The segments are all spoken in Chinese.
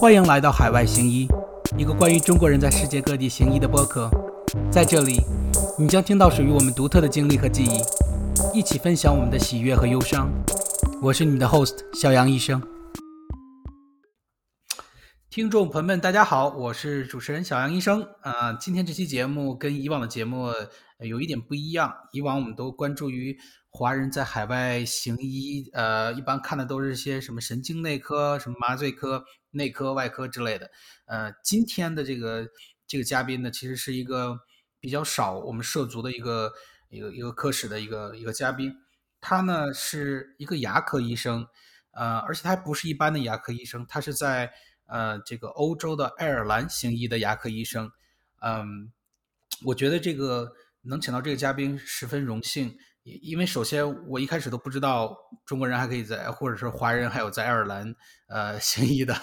欢迎来到海外行医，一个关于中国人在世界各地行医的播客。在这里，你将听到属于我们独特的经历和记忆，一起分享我们的喜悦和忧伤。我是你们的 host 小杨医生。听众朋友们，大家好，我是主持人小杨医生。啊，今天这期节目跟以往的节目有一点不一样。以往我们都关注于华人在海外行医，呃，一般看的都是些什么神经内科、什么麻醉科、内科、外科之类的。呃，今天的这个这个嘉宾呢，其实是一个比较少我们涉足的一个一个一个科室的一个一个嘉宾。他呢是一个牙科医生，呃，而且他不是一般的牙科医生，他是在。呃，这个欧洲的爱尔兰行医的牙科医生，嗯，我觉得这个能请到这个嘉宾十分荣幸，因为首先我一开始都不知道中国人还可以在，或者是华人还有在爱尔兰呃 行医的，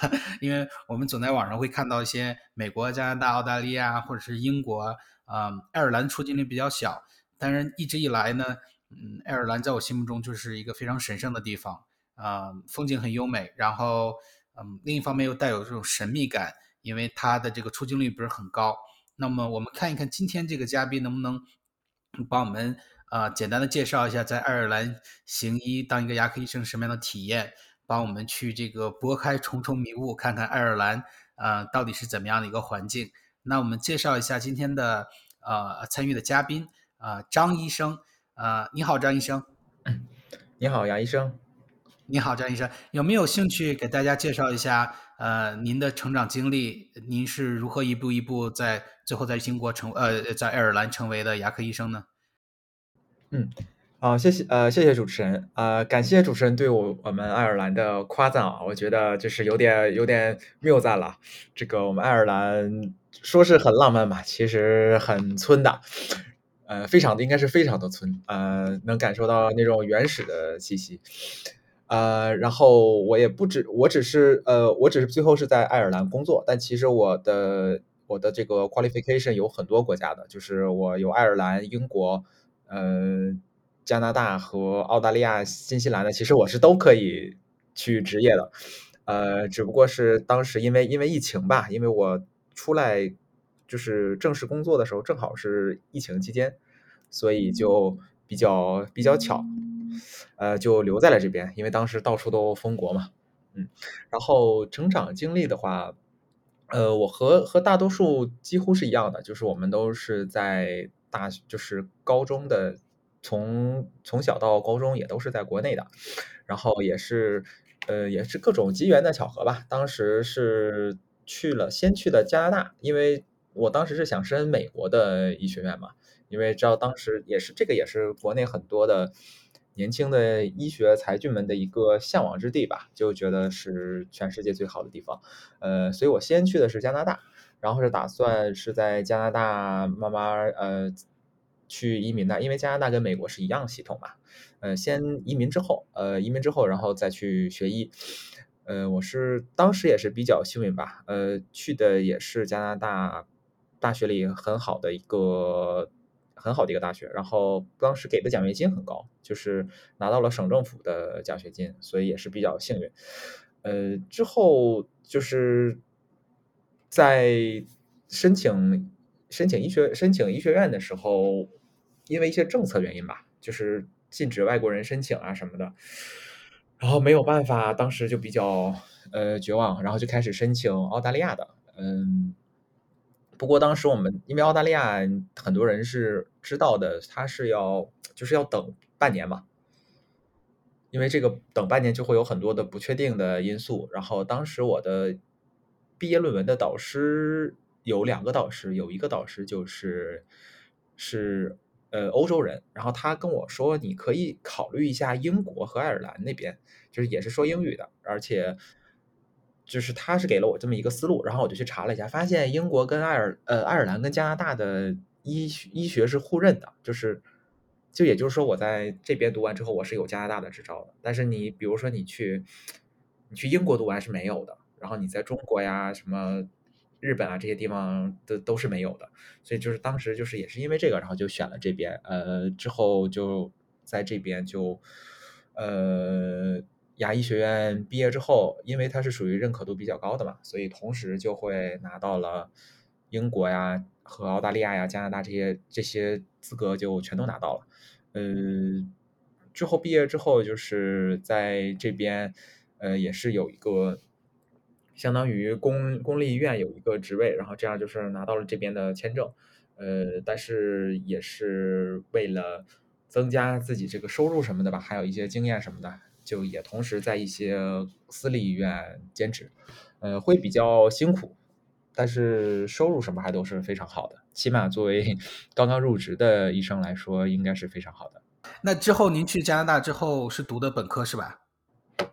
因为我们总在网上会看到一些美国、加拿大、澳大利亚或者是英国，啊，爱尔兰出镜率比较小，但是一直以来呢，嗯，爱尔兰在我心目中就是一个非常神圣的地方，啊，风景很优美，然后。嗯，另一方面又带有这种神秘感，因为它的这个出镜率不是很高。那么我们看一看今天这个嘉宾能不能帮我们啊简单的介绍一下在爱尔兰行医当一个牙科医生什么样的体验，帮我们去这个拨开重重迷雾，看看爱尔兰啊到底是怎么样的一个环境。那我们介绍一下今天的呃参与的嘉宾啊张医生啊你好张医生，你好 杨医生。你好，张医生，有没有兴趣给大家介绍一下？呃，您的成长经历，您是如何一步一步在最后在英国成呃在爱尔兰成为的牙科医生呢？嗯，好，谢谢呃谢谢主持人啊，感谢主持人对我我们爱尔兰的夸赞啊，我觉得就是有点有点谬赞了。这个我们爱尔兰说是很浪漫嘛，其实很村的，呃，非常的应该是非常的村，呃，能感受到那种原始的气息。呃，然后我也不止，我只是呃，我只是最后是在爱尔兰工作，但其实我的我的这个 qualification 有很多国家的，就是我有爱尔兰、英国、呃加拿大和澳大利亚、新西兰的，其实我是都可以去职业的，呃，只不过是当时因为因为疫情吧，因为我出来就是正式工作的时候正好是疫情期间，所以就比较比较巧。呃，就留在了这边，因为当时到处都封国嘛，嗯，然后成长经历的话，呃，我和和大多数几乎是一样的，就是我们都是在大，就是高中的，从从小到高中也都是在国内的，然后也是，呃，也是各种机缘的巧合吧，当时是去了，先去的加拿大，因为我当时是想申美国的医学院嘛，因为知道当时也是这个也是国内很多的。年轻的医学才俊们的一个向往之地吧，就觉得是全世界最好的地方。呃，所以我先去的是加拿大，然后是打算是在加拿大慢慢呃去移民的，因为加拿大跟美国是一样系统嘛。呃，先移民之后，呃，移民之后然后再去学医。呃，我是当时也是比较幸运吧，呃，去的也是加拿大大学里很好的一个。很好的一个大学，然后当时给的奖学金很高，就是拿到了省政府的奖学金，所以也是比较幸运。呃，之后就是在申请申请医学申请医学院的时候，因为一些政策原因吧，就是禁止外国人申请啊什么的，然后没有办法，当时就比较呃绝望，然后就开始申请澳大利亚的，嗯。不过当时我们因为澳大利亚很多人是知道的，他是要就是要等半年嘛，因为这个等半年就会有很多的不确定的因素。然后当时我的毕业论文的导师有两个导师，有一个导师就是是呃欧洲人，然后他跟我说你可以考虑一下英国和爱尔兰那边，就是也是说英语的，而且。就是他是给了我这么一个思路，然后我就去查了一下，发现英国跟爱尔呃爱尔兰跟加拿大的医医学是互认的，就是就也就是说我在这边读完之后我是有加拿大的执照的，但是你比如说你去你去英国读完是没有的，然后你在中国呀什么日本啊这些地方的都是没有的，所以就是当时就是也是因为这个，然后就选了这边，呃之后就在这边就呃。牙医学院毕业之后，因为它是属于认可度比较高的嘛，所以同时就会拿到了英国呀和澳大利亚呀、加拿大这些这些资格就全都拿到了。呃，之后毕业之后就是在这边，呃，也是有一个相当于公公立医院有一个职位，然后这样就是拿到了这边的签证。呃，但是也是为了增加自己这个收入什么的吧，还有一些经验什么的，就也同时在一些私立医院兼职，呃，会比较辛苦，但是收入什么还都是非常好的，起码作为 刚刚入职的医生来说，应该是非常好的。那之后您去加拿大之后是读的本科是吧？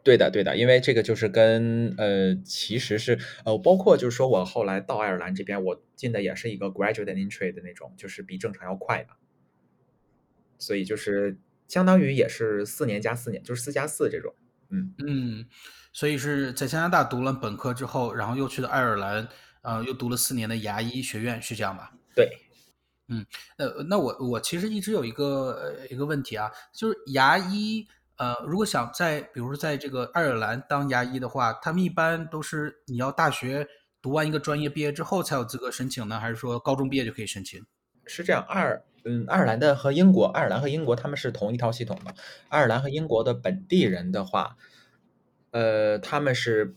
对的，对的，因为这个就是跟呃，其实是呃，包括就是说我后来到爱尔兰这边，我进的也是一个 graduate entry 的那种，就是比正常要快的，所以就是相当于也是四年加四年，就是四加四这种，嗯嗯，所以是在加拿大读了本科之后，然后又去了爱尔兰，呃，又读了四年的牙医学院，是这样吧？对，嗯，呃，那我我其实一直有一个呃一个问题啊，就是牙医。呃，如果想在，比如说在这个爱尔兰当牙医的话，他们一般都是你要大学读完一个专业毕业之后才有资格申请呢，还是说高中毕业就可以申请？是这样，爱尔嗯，爱尔兰的和英国，爱尔兰和英国他们是同一套系统的。爱尔兰和英国的本地人的话，呃，他们是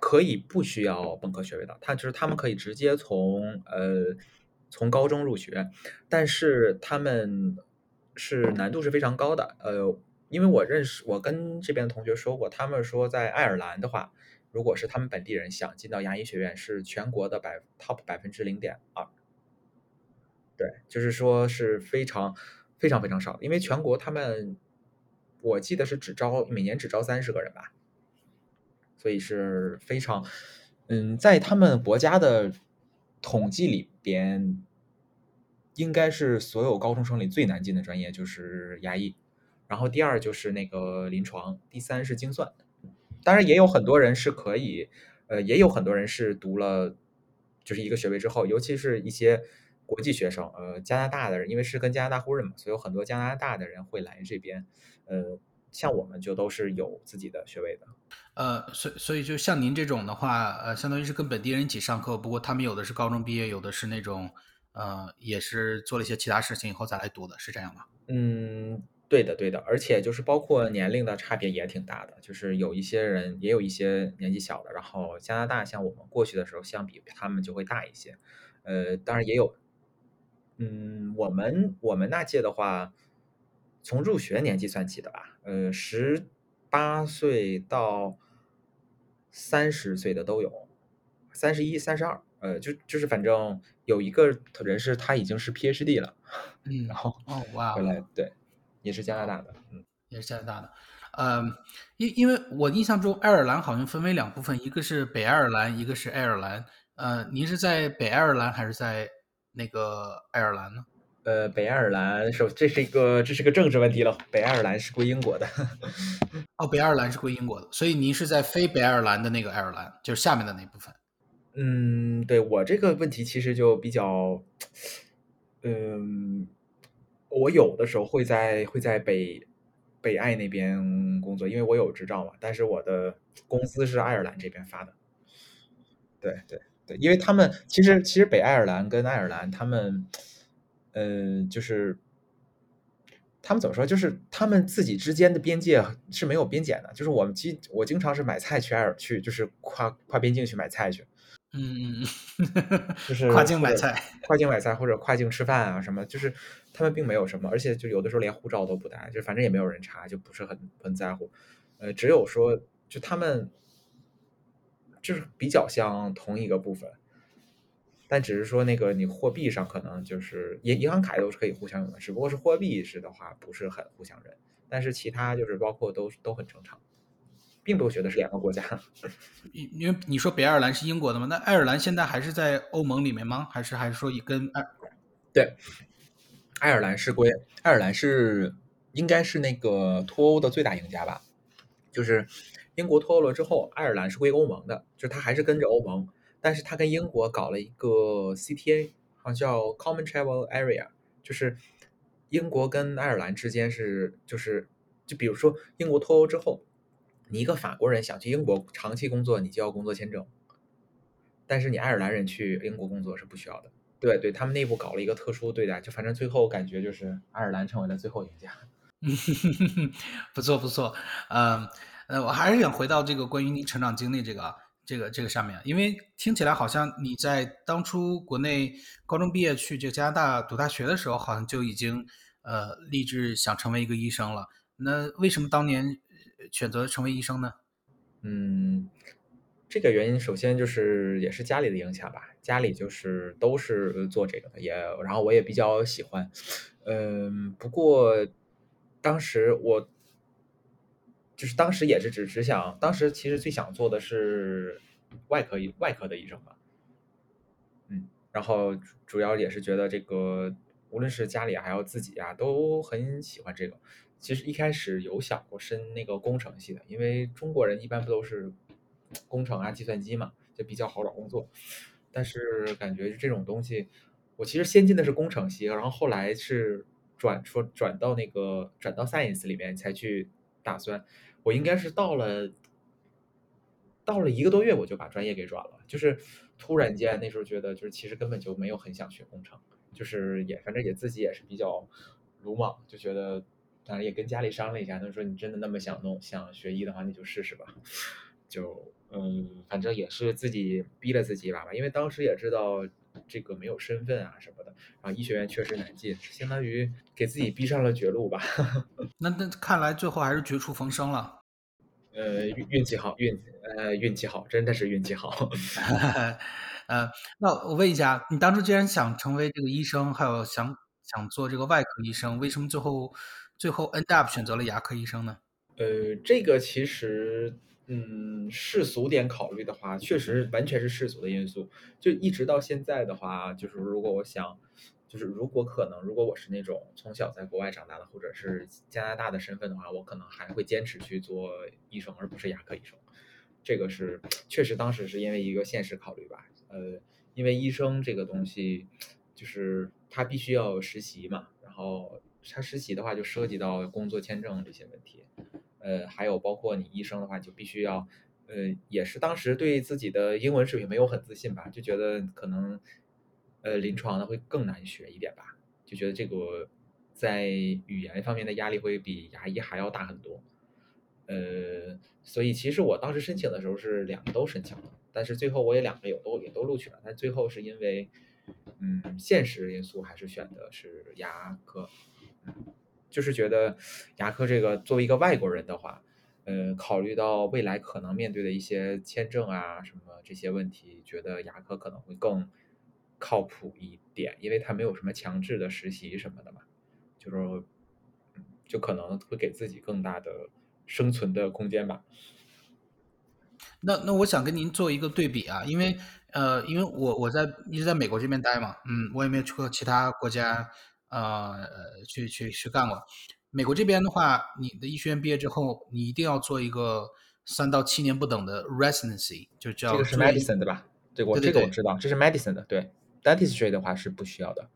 可以不需要本科学位的，他就是他们可以直接从呃从高中入学，但是他们是难度是非常高的，呃。因为我认识，我跟这边的同学说过，他们说在爱尔兰的话，如果是他们本地人想进到牙医学院，是全国的百 top 百分之零点二，对，就是说是非常非常非常少，因为全国他们我记得是只招每年只招三十个人吧，所以是非常，嗯，在他们国家的统计里边，应该是所有高中生里最难进的专业就是牙医。然后第二就是那个临床，第三是精算。当然也有很多人是可以，呃，也有很多人是读了就是一个学位之后，尤其是一些国际学生，呃，加拿大的人，因为是跟加拿大互认嘛，所以有很多加拿大的人会来这边。呃，像我们就都是有自己的学位的。呃，所所以就像您这种的话，呃，相当于是跟本地人一起上课，不过他们有的是高中毕业，有的是那种呃，也是做了一些其他事情以后再来读的，是这样吗？嗯。对的，对的，而且就是包括年龄的差别也挺大的，就是有一些人也有一些年纪小的，然后加拿大像我们过去的时候相比他们就会大一些，呃，当然也有，嗯，我们我们那届的话，从入学年纪算起的吧，呃，十八岁到三十岁的都有，三十一、三十二，呃，就就是反正有一个人是他已经是 PhD 了，嗯，然后哦哇，回来对。也是加拿大的，嗯，也是加拿大的，呃，因因为我印象中爱尔兰好像分为两部分，一个是北爱尔兰，一个是爱尔兰。呃，您是在北爱尔兰还是在那个爱尔兰呢？呃，北爱尔兰，首这是一个这是个政治问题了。北爱尔兰是归英国的。哦，北爱尔兰是归英国的，所以您是在非北爱尔兰的那个爱尔兰，就是下面的那部分。嗯，对我这个问题其实就比较，嗯。我有的时候会在会在北北爱那边工作，因为我有执照嘛。但是我的公司是爱尔兰这边发的。对对对，因为他们其实其实北爱尔兰跟爱尔兰他们，呃，就是他们怎么说？就是他们自己之间的边界是没有边检的。就是我们经我经常是买菜去爱尔去，就是跨跨边境去买菜去。嗯嗯嗯，就 是跨境买菜，跨境买菜或者跨境吃饭啊什么，就是他们并没有什么，而且就有的时候连护照都不带，就反正也没有人查，就不是很很在乎。呃，只有说就他们就是比较像同一个部分，但只是说那个你货币上可能就是银银行卡都是可以互相用的，只不过是货币是的话不是很互相认，但是其他就是包括都都很正常。并不觉得是两个国家，因因为你说北爱尔兰是英国的吗？那爱尔兰现在还是在欧盟里面吗？还是还是说也跟爱？对，爱尔兰是归爱尔兰是应该是那个脱欧的最大赢家吧？就是英国脱欧了之后，爱尔兰是归欧盟的，就是它还是跟着欧盟，但是它跟英国搞了一个 CTA，好像叫 Common Travel Area，就是英国跟爱尔兰之间是就是就比如说英国脱欧之后。你一个法国人想去英国长期工作，你就要工作签证，但是你爱尔兰人去英国工作是不需要的。对对，他们内部搞了一个特殊对待，就反正最后感觉就是爱尔兰成为了最后赢家。不错不错，嗯呃，我还是想回到这个关于你成长经历这个这个这个上面，因为听起来好像你在当初国内高中毕业去这加拿大读大学的时候，好像就已经呃立志想成为一个医生了。那为什么当年选择成为医生呢？嗯，这个原因首先就是也是家里的影响吧，家里就是都是做这个的，也然后我也比较喜欢，嗯，不过当时我就是当时也是只只想，当时其实最想做的是外科医外科的医生吧，嗯，然后主要也是觉得这个无论是家里还有自己啊，都很喜欢这个。其实一开始有想过申那个工程系的，因为中国人一般不都是工程啊、计算机嘛，就比较好找工作。但是感觉这种东西，我其实先进的是工程系，然后后来是转说转到那个转到 science 里面才去打算。我应该是到了到了一个多月，我就把专业给转了，就是突然间那时候觉得，就是其实根本就没有很想学工程，就是也反正也自己也是比较鲁莽，就觉得。当然也跟家里商量一下，他说你真的那么想弄想学医的话，你就试试吧。就嗯，反正也是自己逼了自己一把吧，因为当时也知道这个没有身份啊什么的，然后医学院确实难进，相当于给自己逼上了绝路吧。那那看来最后还是绝处逢生了。呃，运运气好，运呃运气好，真的是运气好。呃，那我问一下，你当初既然想成为这个医生，还有想想做这个外科医生，为什么最后？最后 end up 选择了牙科医生呢？呃，这个其实，嗯，世俗点考虑的话，确实完全是世俗的因素。就一直到现在的话，就是如果我想，就是如果可能，如果我是那种从小在国外长大的，或者是加拿大的身份的话，我可能还会坚持去做医生，而不是牙科医生。这个是确实当时是因为一个现实考虑吧。呃，因为医生这个东西，就是他必须要实习嘛，然后。他实习的话，就涉及到工作签证这些问题，呃，还有包括你医生的话，就必须要，呃，也是当时对自己的英文水平没有很自信吧，就觉得可能，呃，临床的会更难学一点吧，就觉得这个在语言方面的压力会比牙医还要大很多，呃，所以其实我当时申请的时候是两个都申请了，但是最后我也两个有都也都录取了，但最后是因为，嗯，现实因素还是选的是牙科。就是觉得牙科这个作为一个外国人的话，呃，考虑到未来可能面对的一些签证啊什么这些问题，觉得牙科可能会更靠谱一点，因为他没有什么强制的实习什么的嘛，就是就可能会给自己更大的生存的空间吧。那那我想跟您做一个对比啊，因为呃，因为我我在一直在美国这边待嘛，嗯，我也没有去过其他国家。呃，去去去干过。美国这边的话，你的医学院毕业之后，你一定要做一个三到七年不等的 residency，就叫这个是 medicine 对吧？对，我这个我知道，这是 medicine 的。对，dentistry 的话是不需要的。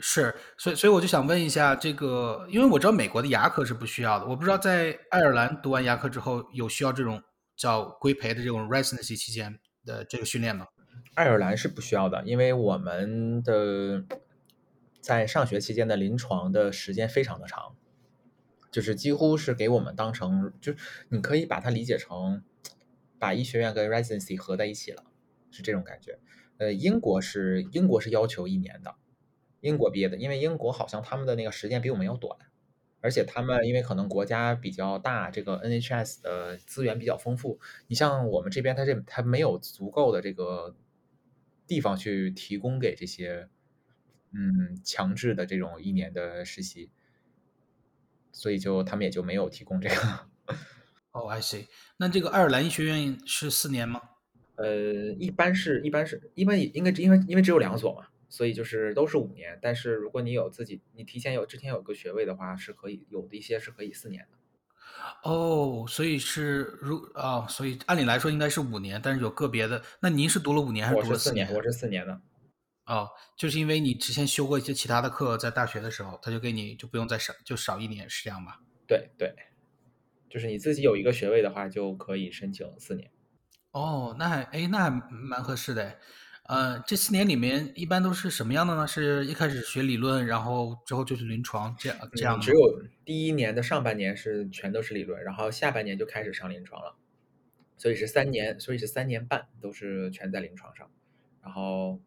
是，所以所以我就想问一下，这个因为我知道美国的牙科是不需要的，我不知道在爱尔兰读完牙科之后有需要这种叫规培的这种 residency 期间的这个训练吗？爱尔兰是不需要的，因为我们的。在上学期间的临床的时间非常的长，就是几乎是给我们当成，就你可以把它理解成，把医学院跟 residency 合在一起了，是这种感觉。呃，英国是英国是要求一年的，英国毕业的，因为英国好像他们的那个时间比我们要短，而且他们因为可能国家比较大，这个 NHS 的资源比较丰富，你像我们这边，它这它没有足够的这个地方去提供给这些。嗯，强制的这种一年的实习，所以就他们也就没有提供这个。哦，I see。那这个爱尔兰医学院是四年吗？呃，一般是一般是一般应该因为因为只有两所嘛，所以就是都是五年。但是如果你有自己你提前有之前有个学位的话，是可以有的一些是可以四年的。哦，所以是如啊，所以按理来说应该是五年，但是有个别的。那您是读了五年还是读了四年？我是四年的。哦，就是因为你之前修过一些其他的课，在大学的时候，他就给你就不用再少，就少一年，是这样吧？对对。就是你自己有一个学位的话，就可以申请四年。哦，那还哎，那还蛮合适的。呃，这四年里面一般都是什么样的呢？是一开始学理论，然后之后就是临床，这样这样只有第一年的上半年是全都是理论，然后下半年就开始上临床了。所以是三年，所以是三年半都是全在临床上。然后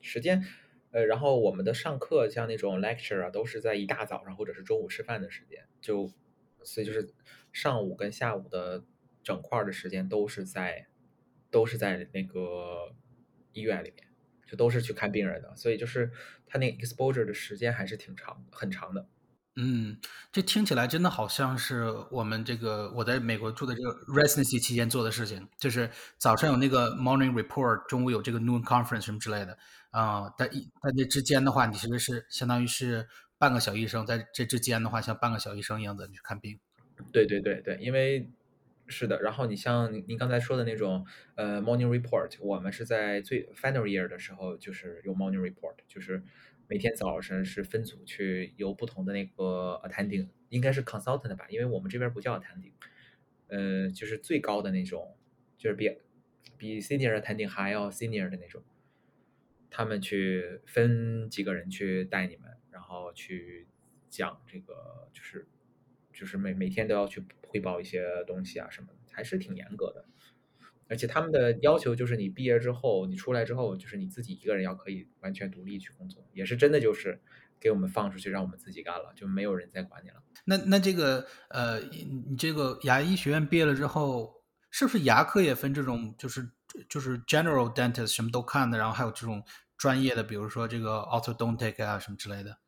时间，呃，然后我们的上课像那种 lecture 啊，都是在一大早上或者是中午吃饭的时间，就所以就是上午跟下午的整块的时间都是在都是在那个。医院里面就都是去看病人的，所以就是他那 exposure 的时间还是挺长，很长的。嗯，这听起来真的好像是我们这个我在美国住的这个 residency 期间做的事情，就是早上有那个 morning report，中午有这个 noon conference 什么之类的啊。在一在这之间的话，你其实是相当于是半个小医生，在这之间的话，像半个小医生一样的去看病。对对对对，因为。是的，然后你像您刚才说的那种，呃，morning report，我们是在最 final year 的时候，就是有 morning report，就是每天早晨是分组去由不同的那个 attending，应该是 consultant 吧，因为我们这边不叫 attending，呃，就是最高的那种，就是比比 senior attending 还要 senior 的那种，他们去分几个人去带你们，然后去讲这个，就是就是每每天都要去。汇报一些东西啊什么的，还是挺严格的。而且他们的要求就是你毕业之后，你出来之后，就是你自己一个人要可以完全独立去工作，也是真的就是给我们放出去让我们自己干了，就没有人再管你了。那那这个呃，你这个牙医学院毕业了之后，是不是牙科也分这种，就是就是 general dentist 什么都看的，然后还有这种专业的，比如说这个 orthodontic 啊什么之类的？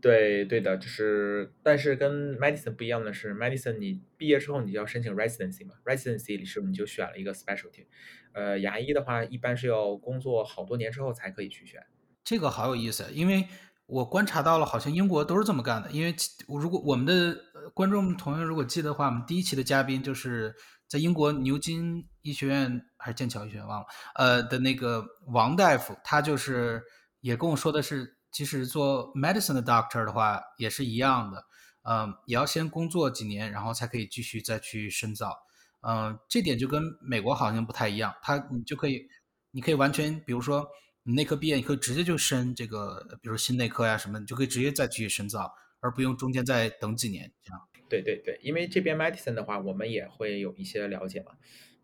对对的，就是，但是跟 medicine 不一样的是，medicine 你毕业之后你就要申请 residency 嘛，residency 里是你就选了一个 specialty，呃，牙医的话一般是要工作好多年之后才可以去选。这个好有意思，因为我观察到了，好像英国都是这么干的。因为如果我们的观众朋友如果记得话，我们第一期的嘉宾就是在英国牛津医学院还是剑桥医学院忘了，呃的那个王大夫，他就是也跟我说的是。其实做 medicine 的 doctor 的话也是一样的，嗯，也要先工作几年，然后才可以继续再去深造，嗯，这点就跟美国好像不太一样，他你就可以，你可以完全，比如说你内科毕业，你可以直接就升这个，比如心内科呀什么，你就可以直接再去深造，而不用中间再等几年这样。对对对，因为这边 medicine 的话，我们也会有一些了解嘛，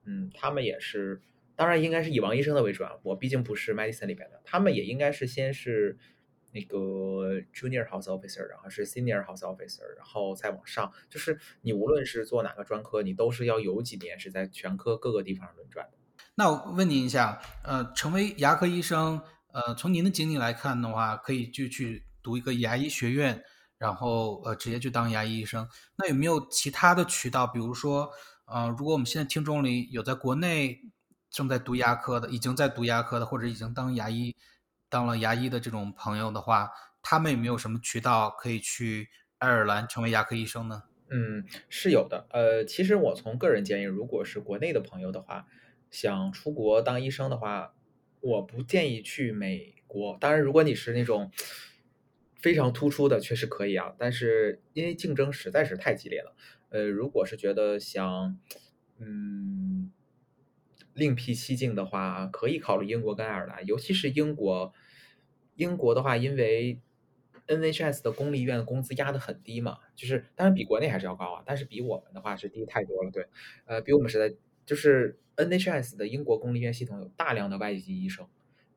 嗯，他们也是，当然应该是以王医生的为主啊，我毕竟不是 medicine 里边的，他们也应该是先是。那个 junior house officer，然后是 senior house officer，然后再往上，就是你无论是做哪个专科，你都是要有几年是在全科各个地方轮转的。那我问您一下，呃，成为牙科医生，呃，从您的经历来看的话，可以就去读一个牙医学院，然后呃，直接去当牙医医生。那有没有其他的渠道？比如说，呃，如果我们现在听众里有在国内正在读牙科的，已经在读牙科的，或者已经当牙医。当了牙医的这种朋友的话，他们有没有什么渠道可以去爱尔兰成为牙科医生呢？嗯，是有的。呃，其实我从个人建议，如果是国内的朋友的话，想出国当医生的话，我不建议去美国。当然，如果你是那种非常突出的，确实可以啊。但是因为竞争实在是太激烈了。呃，如果是觉得想，嗯。另辟蹊径的话，可以考虑英国跟爱尔兰，尤其是英国。英国的话，因为 NHS 的公立医院工资压得很低嘛，就是当然比国内还是要高啊，但是比我们的话是低太多了。对，呃，比我们实在就是 NHS 的英国公立医院系统有大量的外籍医生，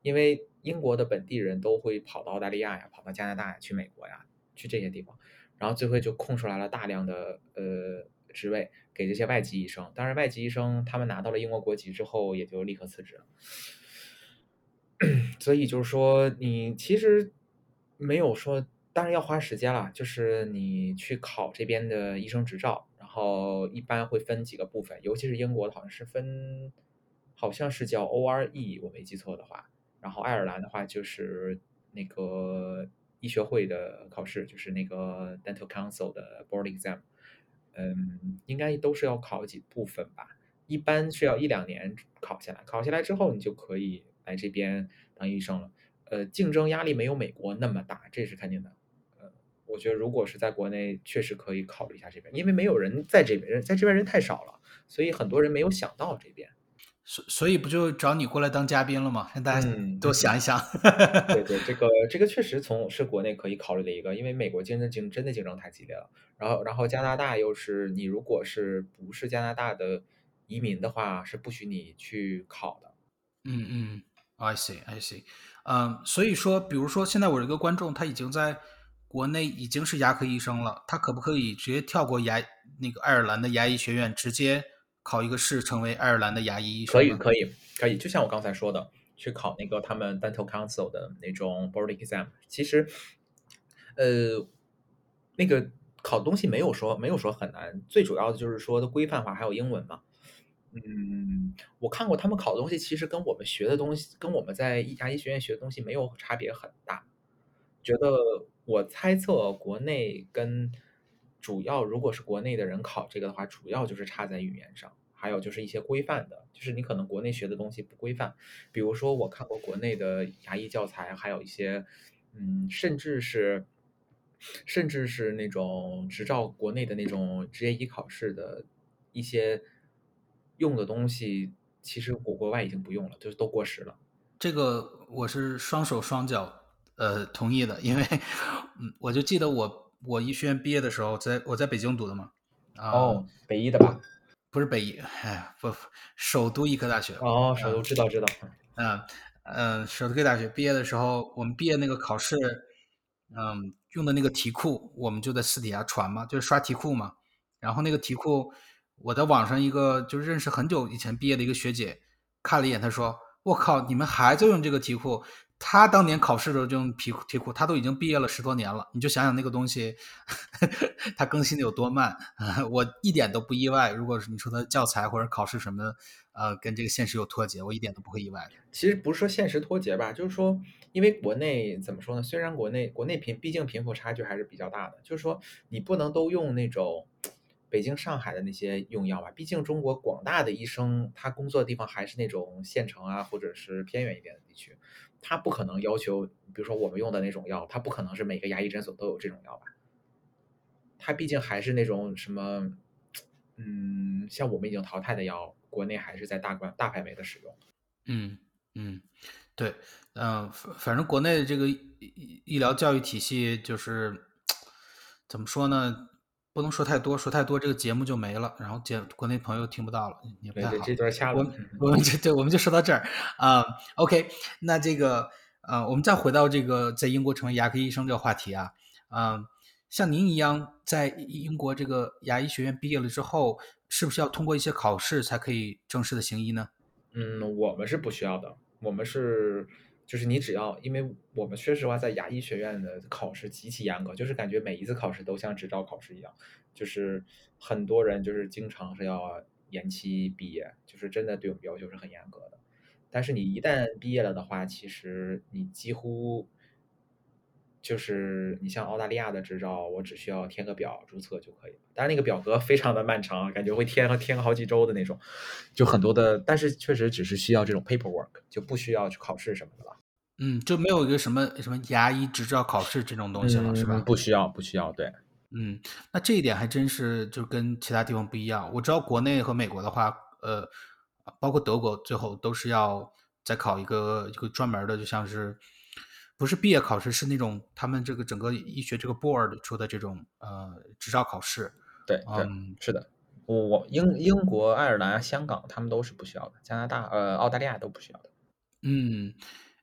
因为英国的本地人都会跑到澳大利亚呀，跑到加拿大呀，去美国呀，去这些地方，然后最后就空出来了大量的呃职位。给这些外籍医生，当然外籍医生他们拿到了英国国籍之后，也就立刻辞职了。所以就是说，你其实没有说，当然要花时间了。就是你去考这边的医生执照，然后一般会分几个部分，尤其是英国的，好像是分，好像是叫 ORE，我没记错的话。然后爱尔兰的话就是那个医学会的考试，就是那个 Dental Council 的 Board Exam。嗯，应该都是要考几部分吧，一般是要一两年考下来，考下来之后你就可以来这边当医生了。呃，竞争压力没有美国那么大，这是肯定的。呃，我觉得如果是在国内，确实可以考虑一下这边，因为没有人在这边，人在这边人太少了，所以很多人没有想到这边。所所以不就找你过来当嘉宾了吗？让大家多想一想。对对，这个这个确实从是国内可以考虑的一个，因为美国竞争竞真的竞争太激烈了。然后然后加拿大又是你如果是不是加拿大的移民的话，是不许你去考的。嗯嗯，I see I see。嗯，所以说，比如说现在我这个观众他已经在国内已经是牙科医生了，他可不可以直接跳过牙那个爱尔兰的牙医学院，直接？考一个试，成为爱尔兰的牙医医生。可以，可以，可以。就像我刚才说的，去考那个他们 Dental Council 的那种 boarding exam。其实，呃，那个考东西没有说没有说很难，最主要的就是说的规范化，还有英文嘛。嗯，我看过他们考的东西，其实跟我们学的东西，跟我们在牙医学院学的东西没有差别很大。觉得我猜测国内跟。主要如果是国内的人考这个的话，主要就是差在语言上，还有就是一些规范的，就是你可能国内学的东西不规范。比如说我看过国内的牙医教材，还有一些，嗯，甚至是，甚至是那种执照国内的那种职业医考试的一些用的东西，其实国国外已经不用了，就是都过时了。这个我是双手双脚呃同意的，因为嗯，我就记得我。我医学院毕业的时候，在我在北京读的嘛，哦，北医的吧？不是北医，哎，不，首都医科大学。哦，首都知道知道。嗯嗯，首都医科大学毕业的时候，我们毕业那个考试，嗯，用的那个题库，我们就在私底下传嘛，就是刷题库嘛。然后那个题库，我在网上一个就认识很久以前毕业的一个学姐看了一眼，她说：“我靠，你们还在用这个题库？”他当年考试的时候就用题题库，他都已经毕业了十多年了。你就想想那个东西，他更新的有多慢。我一点都不意外。如果是你说他教材或者考试什么，呃，跟这个现实有脱节，我一点都不会意外。其实不是说现实脱节吧，就是说，因为国内怎么说呢？虽然国内国内贫，毕竟贫富差距还是比较大的。就是说，你不能都用那种北京、上海的那些用药吧？毕竟中国广大的医生，他工作的地方还是那种县城啊，或者是偏远一点的地区。他不可能要求，比如说我们用的那种药，他不可能是每个牙医诊所都有这种药吧？他毕竟还是那种什么，嗯，像我们已经淘汰的药，国内还是在大规大范围的使用。嗯嗯，对，嗯，反正国内的这个医医疗教育体系就是 怎么说呢？不能说太多，说太多这个节目就没了，然后节国内朋友听不到了，也不太好。这段掐了。我我们就对，我们就说到这儿啊。OK，那这个呃，我们再回到这个在英国成为牙科医生这个话题啊。嗯，像您一样在英国这个牙医学院毕业了之后，是不是要通过一些考试才可以正式的行医呢？嗯，我们是不需要的，我们是。就是你只要，因为我们说实话，在牙医学院的考试极其严格，就是感觉每一次考试都像执照考试一样，就是很多人就是经常是要延期毕业，就是真的对我们要求是很严格的。但是你一旦毕业了的话，其实你几乎。就是你像澳大利亚的执照，我只需要填个表注册就可以了。当然那个表格非常的漫长，感觉会填填个好几周的那种，就很多的。但是确实只是需要这种 paperwork，就不需要去考试什么的了。嗯，就没有一个什么什么牙医执照考试这种东西了，是吧？不需要，不需要。对，嗯，那这一点还真是就跟其他地方不一样。我知道国内和美国的话，呃，包括德国，最后都是要再考一个一个专门的，就像是。不是毕业考试，是那种他们这个整个医学这个 board 出的这种呃执照考试。对，嗯，是的，我英英国、爱尔兰、香港他们都是不需要的，加拿大、呃澳大利亚都不需要的。嗯，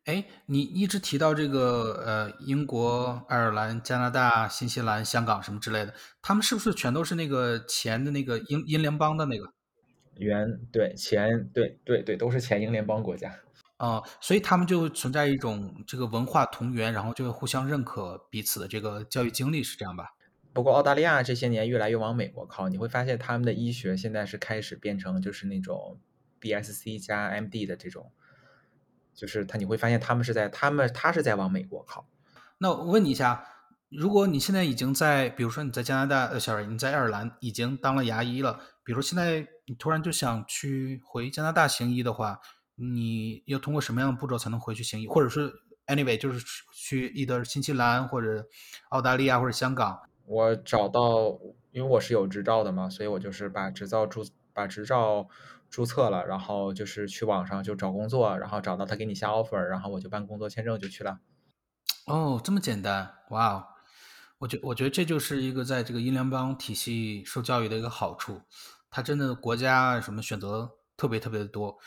哎，你一直提到这个呃英国、爱尔兰、加拿大、新西兰、香港什么之类的，他们是不是全都是那个前的那个英英联邦的那个？原对前对对对都是前英联邦国家。啊，所以他们就存在一种这个文化同源，然后就会互相认可彼此的这个教育经历，是这样吧？不过澳大利亚这些年越来越往美国靠，你会发现他们的医学现在是开始变成就是那种 BSc 加 MD 的这种，就是他你会发现他们是在他们他是在往美国靠。那我问你一下，如果你现在已经在，比如说你在加拿大，呃，sorry，你在爱尔兰已经当了牙医了，比如现在你突然就想去回加拿大行医的话。你要通过什么样的步骤才能回去行医？或者是 anyway 就是去 either 新西兰或者澳大利亚或者香港。我找到，因为我是有执照的嘛，所以我就是把执照注把执照注册了，然后就是去网上就找工作，然后找到他给你下 offer，然后我就办工作签证就去了。哦，这么简单，哇哦！我觉我觉得这就是一个在这个英联邦体系受教育的一个好处，它真的国家什么选择特别特别的多。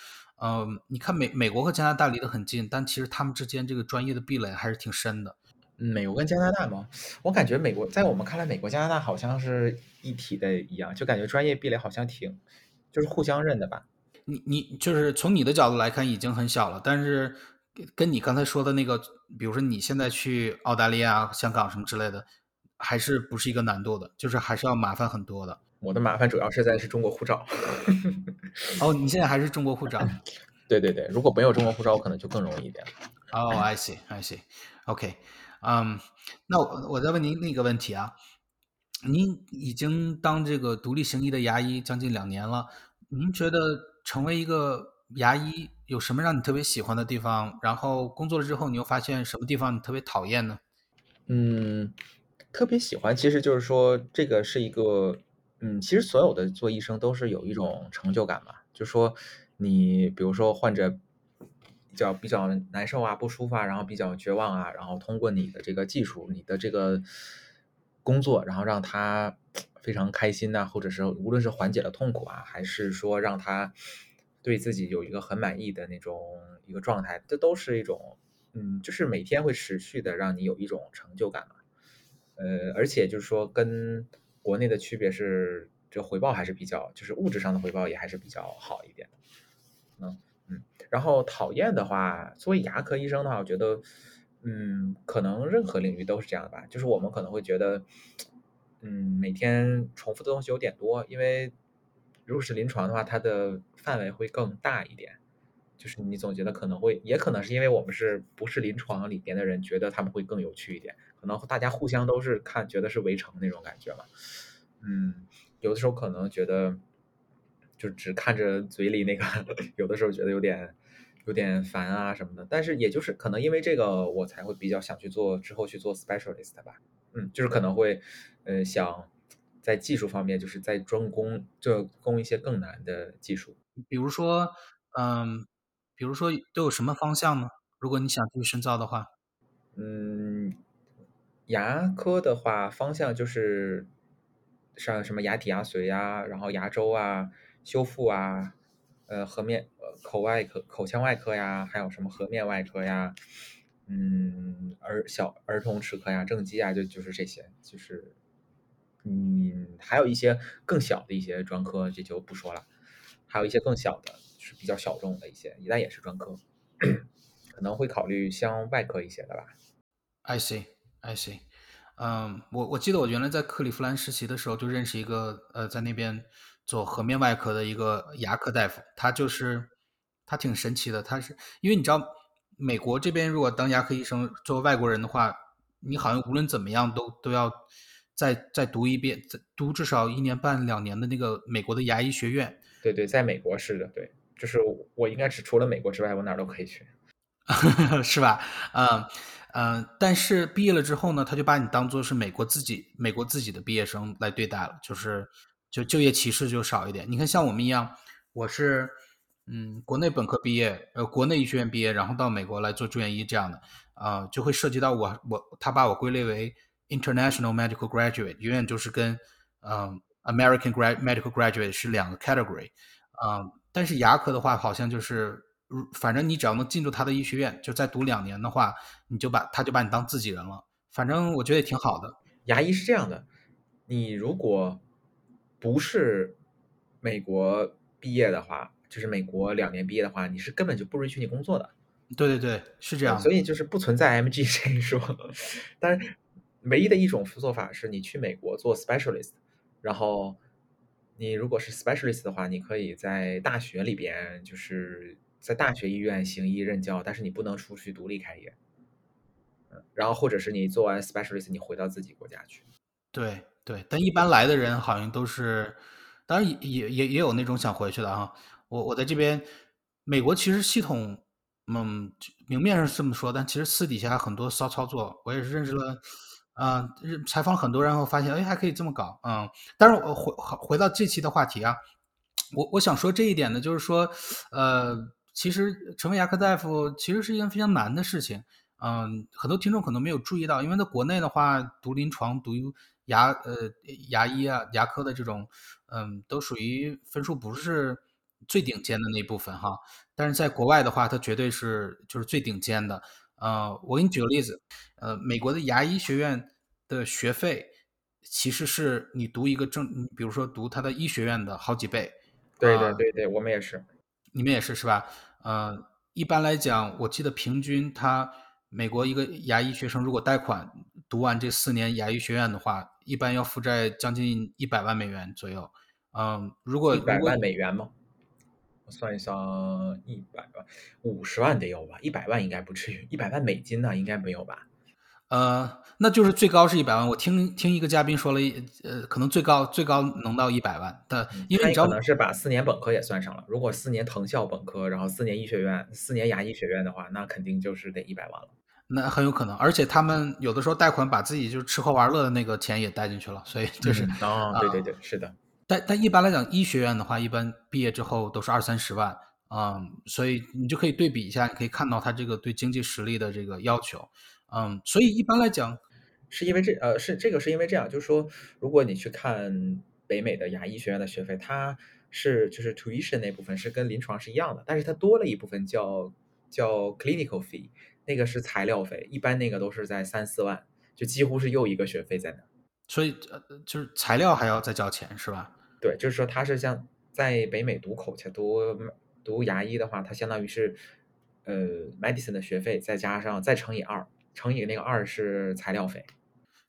嗯，你看美美国和加拿大离得很近，但其实他们之间这个专业的壁垒还是挺深的。美国跟加拿大嘛，我感觉美国在我们看来，美国加拿大好像是一体的一样，就感觉专业壁垒好像挺就是互相认的吧。你你就是从你的角度来看已经很小了，但是跟你刚才说的那个，比如说你现在去澳大利亚、香港什么之类的，还是不是一个难度的，就是还是要麻烦很多的。我的麻烦主要是在是中国护照。哦，你现在还是中国护照？对对对，如果没有中国护照，我可能就更容易一点。哦，I see，I see，OK。嗯，那我我再问您那个问题啊，您已经当这个独立行医的牙医将近两年了，您觉得成为一个牙医有什么让你特别喜欢的地方？然后工作了之后，你又发现什么地方你特别讨厌呢？嗯，特别喜欢，其实就是说这个是一个，嗯，其实所有的做医生都是有一种成就感嘛，就说你比如说患者。比较比较难受啊，不舒服啊，然后比较绝望啊，然后通过你的这个技术，你的这个工作，然后让他非常开心呐，或者是无论是缓解了痛苦啊，还是说让他对自己有一个很满意的那种一个状态，这都是一种，嗯，就是每天会持续的让你有一种成就感嘛。呃，而且就是说跟国内的区别是，这回报还是比较，就是物质上的回报也还是比较好一点，嗯。嗯，然后讨厌的话，作为牙科医生的话，我觉得，嗯，可能任何领域都是这样的吧。就是我们可能会觉得，嗯，每天重复的东西有点多，因为如果是临床的话，它的范围会更大一点。就是你总觉得可能会，也可能是因为我们是不是临床里边的人，觉得他们会更有趣一点。可能大家互相都是看，觉得是围城那种感觉嘛。嗯，有的时候可能觉得。就只看着嘴里那个，有的时候觉得有点有点烦啊什么的，但是也就是可能因为这个，我才会比较想去做之后去做 specialist 吧，嗯，就是可能会呃想在技术方面，就是在专攻就攻一些更难的技术，比如说嗯，比如说都有什么方向呢？如果你想去深造的话，嗯，牙科的话方向就是像什么牙体牙髓呀，然后牙周啊。修复啊，呃，颌面、口外科、口腔外科呀，还有什么颌面外科呀，嗯，儿小儿童齿科呀、正畸啊，就就是这些，就是，嗯，还有一些更小的一些专科，这就不说了，还有一些更小的，是比较小众的一些，但也是专科，可能会考虑像外科一些的吧。I see, I see. 嗯，我我记得我原来在克利夫兰实习的时候，就认识一个呃，在那边做颌面外科的一个牙科大夫，他就是他挺神奇的，他是因为你知道，美国这边如果当牙科医生作为外国人的话，你好像无论怎么样都都要再再读一遍，再读至少一年半两年的那个美国的牙医学院。对对，在美国是的，对，就是我应该是除了美国之外，我哪儿都可以去，是吧？嗯。嗯，但是毕业了之后呢，他就把你当做是美国自己美国自己的毕业生来对待了，就是就就业歧视就少一点。你看，像我们一样，我是嗯国内本科毕业，呃国内医学院毕业，然后到美国来做住院医这样的，啊，就会涉及到我我他把我归类为 international medical graduate，永远就是跟嗯 American grad medical graduate 是两个 category，啊，但是牙科的话好像就是。反正你只要能进入他的医学院，就再读两年的话，你就把他就把你当自己人了。反正我觉得也挺好的。牙医是这样的，你如果不是美国毕业的话，就是美国两年毕业的话，你是根本就不允许你工作的。对对对，是这样。所以就是不存在 MG 这一说。但是唯一的一种做法是你去美国做 specialist，然后你如果是 specialist 的话，你可以在大学里边就是。在大学医院行医任教，但是你不能出去独立开业。嗯，然后或者是你做完 specialist，你回到自己国家去。对对，但一般来的人好像都是，当然也也也也有那种想回去的哈。我我在这边，美国其实系统嗯，明面上是这么说，但其实私底下很多骚操作，我也是认识了，啊，采访很多人后发现，哎，还可以这么搞，嗯。但是我回回到这期的话题啊，我我想说这一点呢，就是说，呃，其实成为牙科大夫其实是一件非常难的事情，嗯，很多听众可能没有注意到，因为在国内的话，读临床、读牙呃牙医啊、牙科的这种，嗯，都属于分数不是。最顶尖的那部分哈，但是在国外的话，它绝对是就是最顶尖的。呃，我给你举个例子，呃，美国的牙医学院的学费其实是你读一个正，比如说读他的医学院的好几倍。对对对对，我们也是，你们也是是吧？呃，一般来讲，我记得平均他美国一个牙医学生如果贷款读完这四年牙医学院的话，一般要负债将近一百万美元左右。嗯，如果一百万美元吗？算一算，一百万、五十万得有吧？一百万应该不至于，一百万美金呢，应该没有吧？呃，那就是最高是一百万。我听听一个嘉宾说了，呃，可能最高最高能到一百万的，因为你可能是把四年本科也算上了。如果四年藤校本科，然后四年医学院、四年牙医学院的话，那肯定就是得一百万了。那很有可能，而且他们有的时候贷款把自己就是吃喝玩乐的那个钱也贷进去了，所以就是哦，对对对，是的。但但一般来讲，医学院的话，一般毕业之后都是二三十万，嗯，所以你就可以对比一下，你可以看到他这个对经济实力的这个要求，嗯，所以一般来讲，是因为这呃是这个是因为这样，就是说，如果你去看北美的牙医学院的学费，它是就是 tuition 那部分是跟临床是一样的，但是它多了一部分叫叫 clinical fee，那个是材料费，一般那个都是在三四万，就几乎是又一个学费在那，所以呃就是材料还要再交钱是吧？对，就是说他是像在北美读口腔、读读牙医的话，他相当于是呃 medicine 的学费再加上再乘以二，乘以那个二是材料费。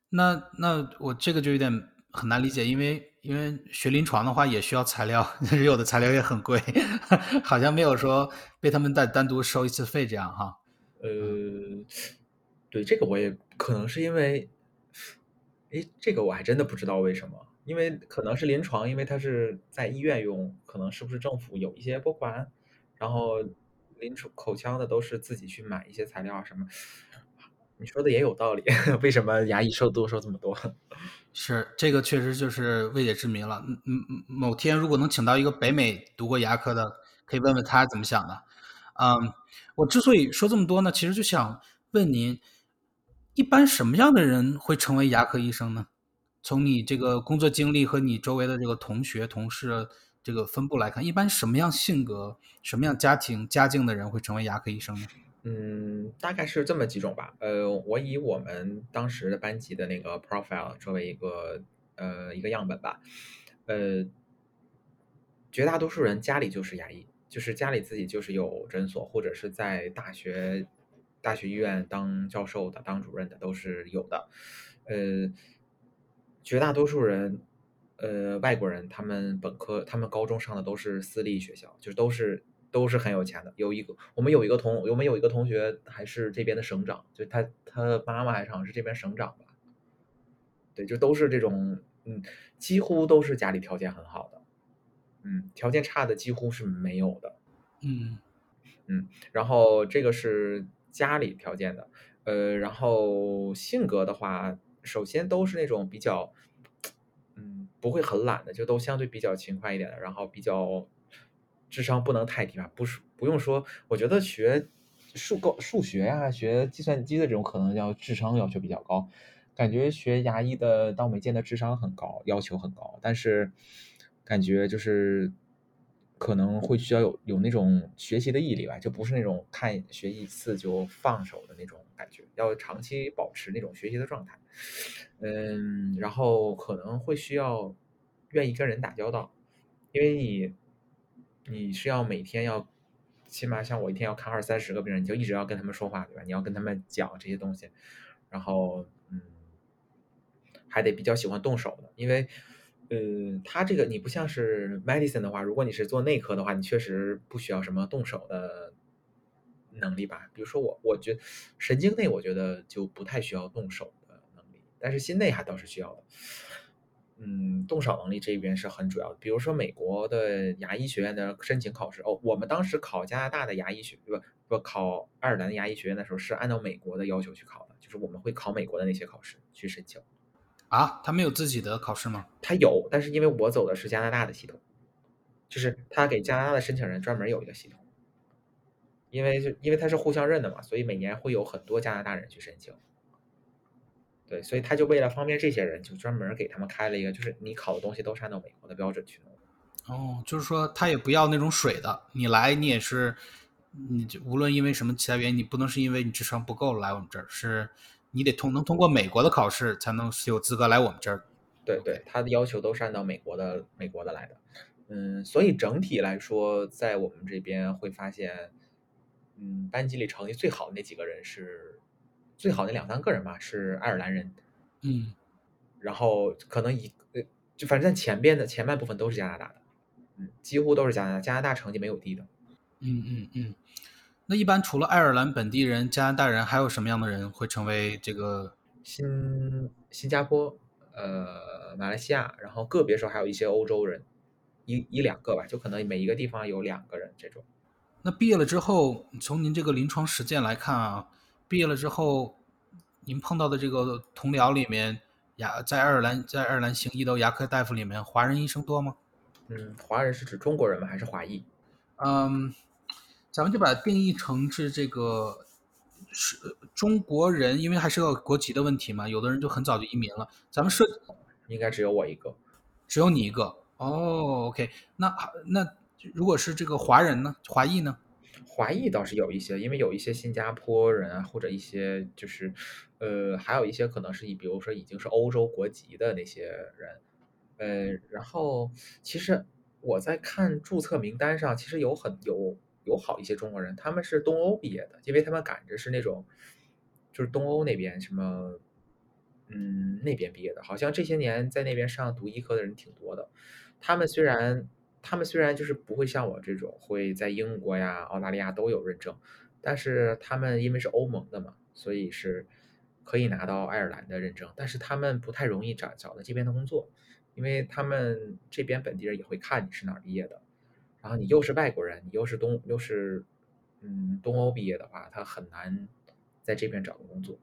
那那我这个就有点很难理解，因为因为学临床的话也需要材料，有的材料也很贵，好像没有说被他们单单独收一次费这样哈。呃，对，这个我也可能是因为，哎，这个我还真的不知道为什么。因为可能是临床，因为它是在医院用，可能是不是政府有一些拨款，然后临床口腔的都是自己去买一些材料什么。你说的也有道理，为什么牙医收多收这么多？是这个确实就是未解之谜了。嗯嗯，某天如果能请到一个北美读过牙科的，可以问问他怎么想的。嗯，我之所以说这么多呢，其实就想问您，一般什么样的人会成为牙科医生呢？从你这个工作经历和你周围的这个同学、同事这个分布来看，一般什么样性格、什么样家庭家境的人会成为牙科医生呢？嗯，大概是这么几种吧。呃，我以我们当时的班级的那个 profile 作为一个呃一个样本吧。呃，绝大多数人家里就是牙医，就是家里自己就是有诊所，或者是在大学大学医院当教授的、当主任的都是有的。呃。绝大多数人，呃，外国人，他们本科、他们高中上的都是私立学校，就都是都是很有钱的。有一个，我们有一个同，我们有一个同学还是这边的省长，就他他妈妈还好像是这边省长吧。对，就都是这种，嗯，几乎都是家里条件很好的，嗯，条件差的几乎是没有的，嗯嗯。然后这个是家里条件的，呃，然后性格的话。首先都是那种比较，嗯，不会很懒的，就都相对比较勤快一点的，然后比较智商不能太低吧，不是不用说，我觉得学数高数学呀，学计算机的这种可能要智商要求比较高，感觉学牙医的倒没见得智商很高，要求很高，但是感觉就是。可能会需要有有那种学习的毅力吧，就不是那种看学一次就放手的那种感觉，要长期保持那种学习的状态。嗯，然后可能会需要愿意跟人打交道，因为你你是要每天要，起码像我一天要看二三十个病人，你就一直要跟他们说话，对吧？你要跟他们讲这些东西，然后嗯，还得比较喜欢动手的，因为。嗯，他这个你不像是 medicine 的话，如果你是做内科的话，你确实不需要什么动手的能力吧？比如说我，我觉神经内我觉得就不太需要动手的能力，但是心内还倒是需要的。嗯，动手能力这边是很主要的。比如说美国的牙医学院的申请考试，哦，我们当时考加拿大的牙医学不不考爱尔兰的牙医学院的时候，是按照美国的要求去考的，就是我们会考美国的那些考试去申请。啊，他没有自己的考试吗？他有，但是因为我走的是加拿大的系统，就是他给加拿大的申请人专门有一个系统，因为就因为他是互相认的嘛，所以每年会有很多加拿大人去申请。对，所以他就为了方便这些人，就专门给他们开了一个，就是你考的东西都是按照美国的标准去弄。哦，就是说他也不要那种水的，你来你也是，你就无论因为什么其他原因，你不能是因为你智商不够来我们这儿，是你得通能通过美国的考试才能有资格来我们这儿。对对，他的要求都是按照美国的美国的来的。嗯，所以整体来说，在我们这边会发现，嗯，班级里成绩最好的那几个人是最好那两三个人吧，是爱尔兰人。嗯，然后可能一呃，就反正前边的前半部分都是加拿大的，嗯，几乎都是加拿大，加拿大成绩没有低的。嗯嗯嗯。那一般除了爱尔兰本地人、加拿大人，还有什么样的人会成为这个新新加坡、呃马来西亚，然后个别时候还有一些欧洲人，一一两个吧，就可能每一个地方有两个人这种。那毕业了之后，从您这个临床实践来看啊，毕业了之后，您碰到的这个同僚里面，牙在爱尔兰在爱尔兰行医的牙科大夫里面，华人医生多吗？嗯，华人是指中国人吗？还是华裔？嗯，咱们就把它定义成是这个是中国人，因为还是个国籍的问题嘛，有的人就很早就移民了。咱们设应该只有我一个，只有你一个哦。OK，那那如果是这个华人呢？华裔呢？华裔倒是有一些，因为有一些新加坡人啊，或者一些就是呃，还有一些可能是以比如说已经是欧洲国籍的那些人，呃，然后其实我在看注册名单上，其实有很有有好一些中国人，他们是东欧毕业的，因为他们赶着是那种就是东欧那边什么嗯那边毕业的，好像这些年在那边上读医科的人挺多的。他们虽然他们虽然就是不会像我这种会在英国呀、澳大利亚都有认证，但是他们因为是欧盟的嘛，所以是可以拿到爱尔兰的认证，但是他们不太容易找找到这边的工作，因为他们这边本地人也会看你是哪儿毕业的，然后你又是外国人，你又是东又是嗯东欧毕业的话，他很难在这边找到工作。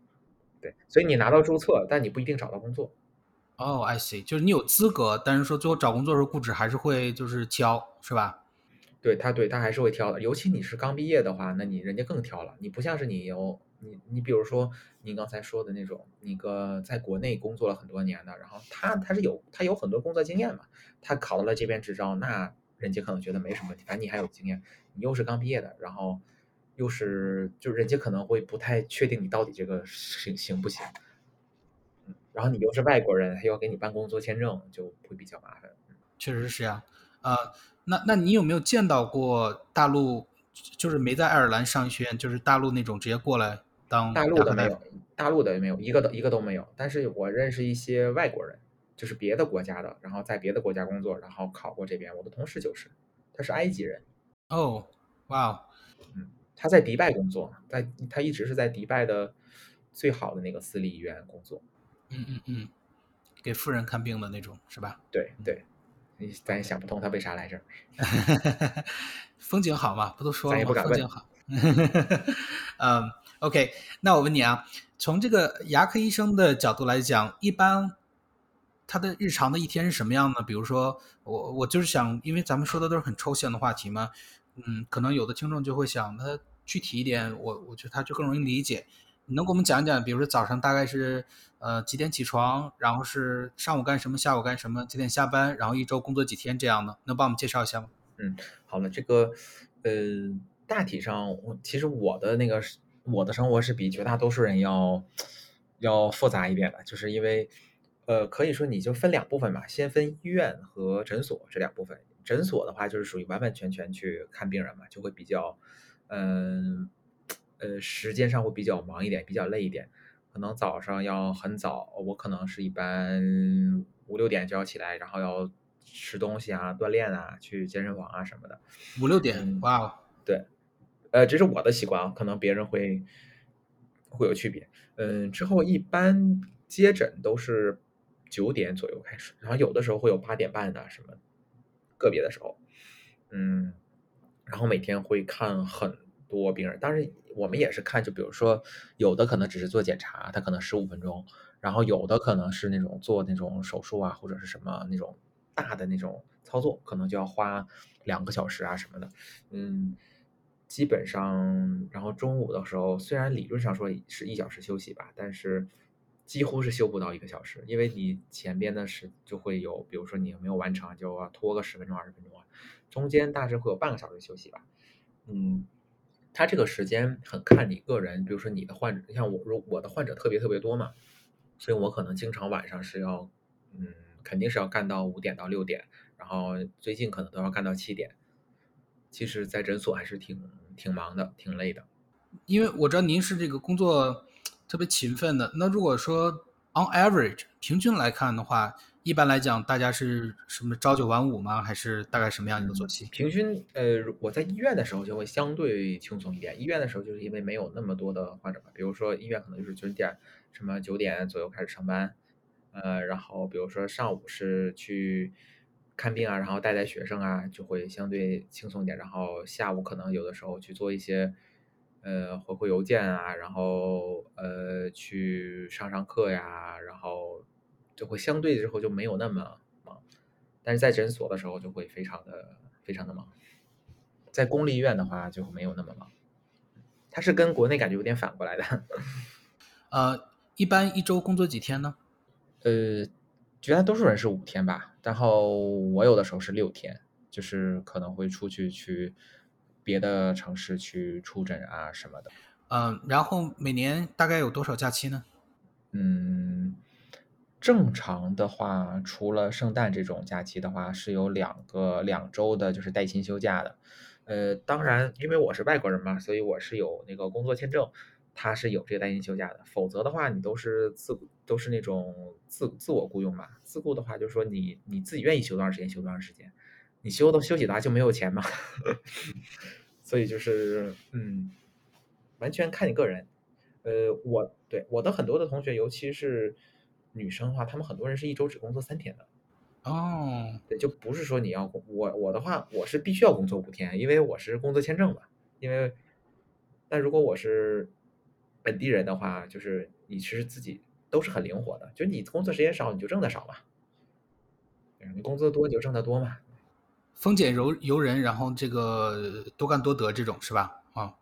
对，所以你拿到注册，但你不一定找到工作。哦，I see，就是你有资格，但是说最后找工作的时候，雇主还是会就是挑，是吧？对他，对他还是会挑的。尤其你是刚毕业的话，那你人家更挑了。你不像是你有你你比如说您刚才说的那种，那个在国内工作了很多年的，然后他他是有他有很多工作经验嘛，他考到了这边执照，那人家可能觉得没什么问题，反正你还有经验，你又是刚毕业的，然后又是就人家可能会不太确定你到底这个行行不行。嗯，然后你又是外国人，他要给你办工作签证，就会比较麻烦。确实是这样。呃，那那你有没有见到过大陆，就是没在爱尔兰上医学院，就是大陆那种直接过来当大陆的没有大陆的也没有，一个都一个都没有。但是我认识一些外国人，就是别的国家的，然后在别的国家工作，然后考过这边。我的同事就是，他是埃及人，哦，哇哦，他在迪拜工作，在他一直是在迪拜的最好的那个私立医院工作。嗯嗯嗯，给富人看病的那种，是吧？对对，你咱也想不通他为啥来这儿。风景好嘛，不都说了吗？风景好。嗯，OK，那我问你啊，从这个牙科医生的角度来讲，一般他的日常的一天是什么样呢？比如说，我我就是想，因为咱们说的都是很抽象的话题嘛，嗯，可能有的听众就会想，他具体一点，我我觉得他就更容易理解。你能给我们讲讲，比如说早上大概是呃几点起床，然后是上午干什么，下午干什么，几点下班，然后一周工作几天这样的，能帮我们介绍一下吗？嗯好了，这个呃，大体上其实我的那个我的生活是比绝大多数人要要复杂一点的，就是因为呃，可以说你就分两部分吧，先分医院和诊所这两部分。诊所的话就是属于完完全全去看病人嘛，就会比较嗯时间上会比较忙一点，比较累一点。可能早上要很早，我可能是一般五六点就要起来，然后要吃东西啊、锻炼啊、去健身房啊什么的。五六点，嗯哇哦，对，呃，这是我的习惯啊，可能别人会会有区别。嗯，之后一般接诊都是九点左右开始，然后有的时候会有八点半的什么，个别的时候，嗯，然后每天会看很多病人，当然我们也是看，就比如说有的可能只是做检查，他可能十五分钟，然后有的可能是那种做那种手术啊或者是什么那种大的那种操作，可能就要花两个小时啊什么的，嗯，基本上，然后中午的时候虽然理论上说是一小时休息吧，但是。几乎是休不到一个小时，因为你前边的是就会有，比如说你没有完成，就要拖个十分钟、二十分钟啊，中间大致会有半个小时休息吧。嗯，他这个时间很看你个人，比如说你的患者，你像我，如我的患者特别特别多嘛，所以我可能经常晚上是要，嗯，肯定是要干到五点到六点，然后最近可能都要干到七点。其实，在诊所还是挺挺忙的，挺累的。因为我知道您是这个工作。特别勤奋的。那如果说 on average 平均来看的话，一般来讲，大家是什么朝九晚五吗？还是大概什么样一个作息？平均，呃，我在医院的时候就会相对轻松一点。医院的时候就是因为没有那么多的患者嘛，比如说医院可能就是九点，什么九点左右开始上班，呃，然后比如说上午是去看病啊，然后带带学生啊，就会相对轻松一点。然后下午可能有的时候去做一些。呃，回回邮件啊，然后呃，去上上课呀，然后就会相对之后就没有那么忙，但是在诊所的时候就会非常的非常的忙，在公立医院的话就没有那么忙，它是跟国内感觉有点反过来的。呃，一般一周工作几天呢？呃，绝大多数人是五天吧，然后我有的时候是六天，就是可能会出去去。别的城市去出诊啊什么的，嗯，然后每年大概有多少假期呢？嗯，正常的话，除了圣诞这种假期的话，是有两个两周的，就是带薪休假的。呃，当然，因为我是外国人嘛，所以我是有那个工作签证，他是有这个带薪休假的。否则的话，你都是自都是那种自自我雇佣嘛。自雇的话，就是说你你自己愿意休多长时间休多长时间。你休都休息的话就没有钱嘛，所以就是嗯，完全看你个人。呃，我对我的很多的同学，尤其是女生的话，她们很多人是一周只工作三天的。哦，对，就不是说你要我我的话，我是必须要工作五天，因为我是工作签证嘛。因为，但如果我是本地人的话，就是你其实自己都是很灵活的，就是你工作时间少，你就挣的少嘛。你工作多你就挣得多嘛。丰俭由由人，然后这个多干多得这种是吧？啊，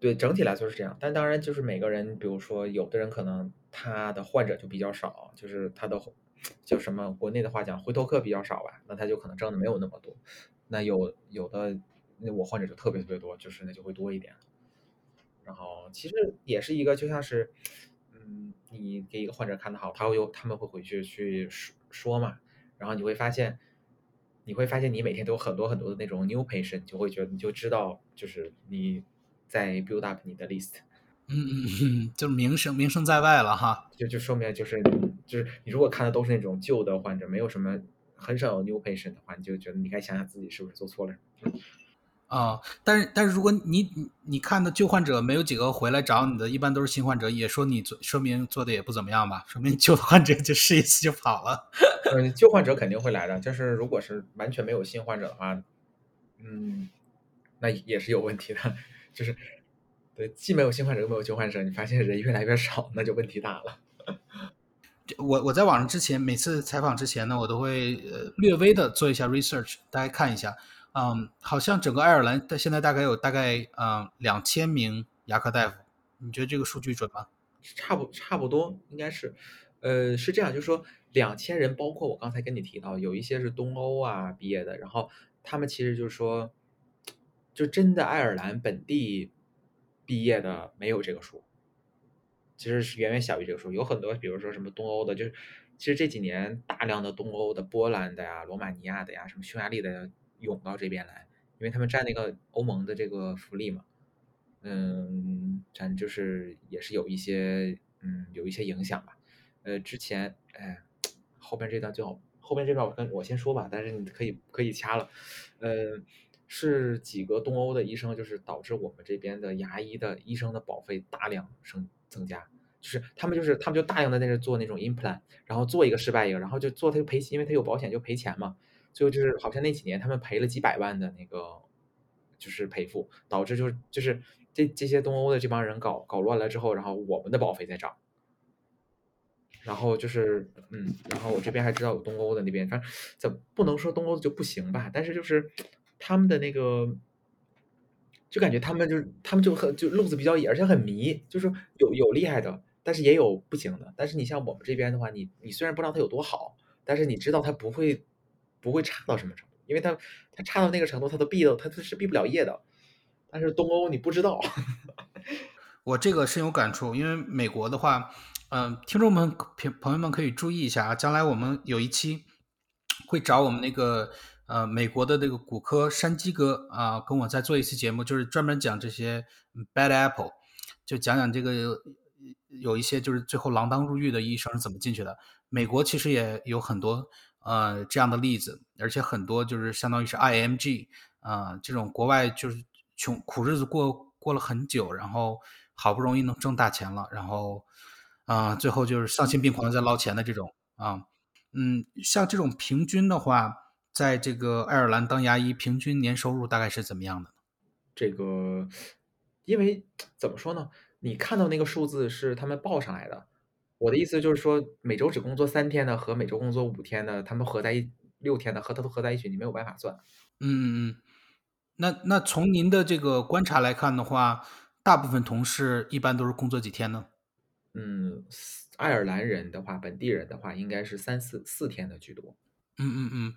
对，整体来说是这样。但当然，就是每个人，比如说有的人可能他的患者就比较少，就是他的就什么国内的话讲回头客比较少吧，那他就可能挣的没有那么多。那有有的那我患者就特别特别多，就是那就会多一点。然后其实也是一个就像是，嗯，你给一个患者看的好，他会有他们会回去去说说嘛，然后你会发现。你会发现，你每天都有很多很多的那种 new patient，就会觉得你就知道，就是你在 build up 你的 list。嗯嗯嗯，就名声名声在外了哈。就就说明就是就是你如果看的都是那种旧的患者，没有什么很少有 new patient 的话，你就觉得你该想想自己是不是做错了。啊，但是但是如果你你你看的旧患者没有几个回来找你的，一般都是新患者，也说你做说明做的也不怎么样吧？说明旧患者就试一次就跑了。嗯，旧患者肯定会来的，就是如果是完全没有新患者的话，嗯，那也是有问题的。就是对，既没有新患者又没有旧患者，你发现人越来越少，那就问题大了。我我在网上之前每次采访之前呢，我都会呃略微的做一下 research，大家看一下。嗯，好像整个爱尔兰的现在大概有大概嗯两千名牙科大夫，你觉得这个数据准吗？差不差不多，应该是，呃，是这样，就是说两千人，包括我刚才跟你提到，有一些是东欧啊毕业的，然后他们其实就是说，就真的爱尔兰本地毕业的没有这个数，其实是远远小于这个数，有很多，比如说什么东欧的，就是其实这几年大量的东欧的，波兰的呀、罗马尼亚的呀、什么匈牙利的。涌到这边来，因为他们占那个欧盟的这个福利嘛，嗯，咱就是也是有一些嗯有一些影响吧。呃，之前哎，后边这段最好后边这段我跟我先说吧，但是你可以可以掐了。呃，是几个东欧的医生，就是导致我们这边的牙医的医生的保费大量升增加，就是他们就是他们就大量的在这做那种 implant，然后做一个失败一个，然后就做他就赔，因为他有保险就赔钱嘛。最后就是好像那几年他们赔了几百万的那个就是赔付，导致就是就是这这些东欧的这帮人搞搞乱了之后，然后我们的保费在涨。然后就是，嗯，然后我这边还知道有东欧的那边，反正怎不能说东欧的就不行吧，但是就是他们的那个，就感觉他们就是他们就很就路子比较野，而且很迷，就是有有厉害的，但是也有不行的。但是你像我们这边的话，你你虽然不知道他有多好，但是你知道他不会不会差到什么程度，因为他他差到那个程度，他都毕了，他他是毕不了业的。但是东欧你不知道，我这个深有感触，因为美国的话，嗯、听众们朋朋友们可以注意一下啊，将来我们有一期会找我们那个呃美国的那个骨科山鸡哥啊、跟我再做一期节目，就是专门讲这些 bad apple，就讲讲这个有一些就是最后锒铛入狱的医生是怎么进去的。美国其实也有很多呃这样的例子，而且很多就是相当于是 IMG 啊、这种国外就是穷苦日子过过了很久，然后好不容易能挣大钱了，然后啊、最后就是丧心病狂地在捞钱的这种啊，嗯，像这种平均的话，在这个爱尔兰当牙医，平均年收入大概是怎么样的呢？这个，因为怎么说呢？你看到那个数字是他们报上来的。我的意思就是说，每周只工作三天的和每周工作五天的，他们合在一六天的和他都合在一起，你没有办法算。嗯嗯嗯，那那从您的这个观察来看的话，大部分同事一般都是工作几天呢？嗯，爱尔兰人的话，本地人的话，应该是三四四天的居多。嗯嗯嗯，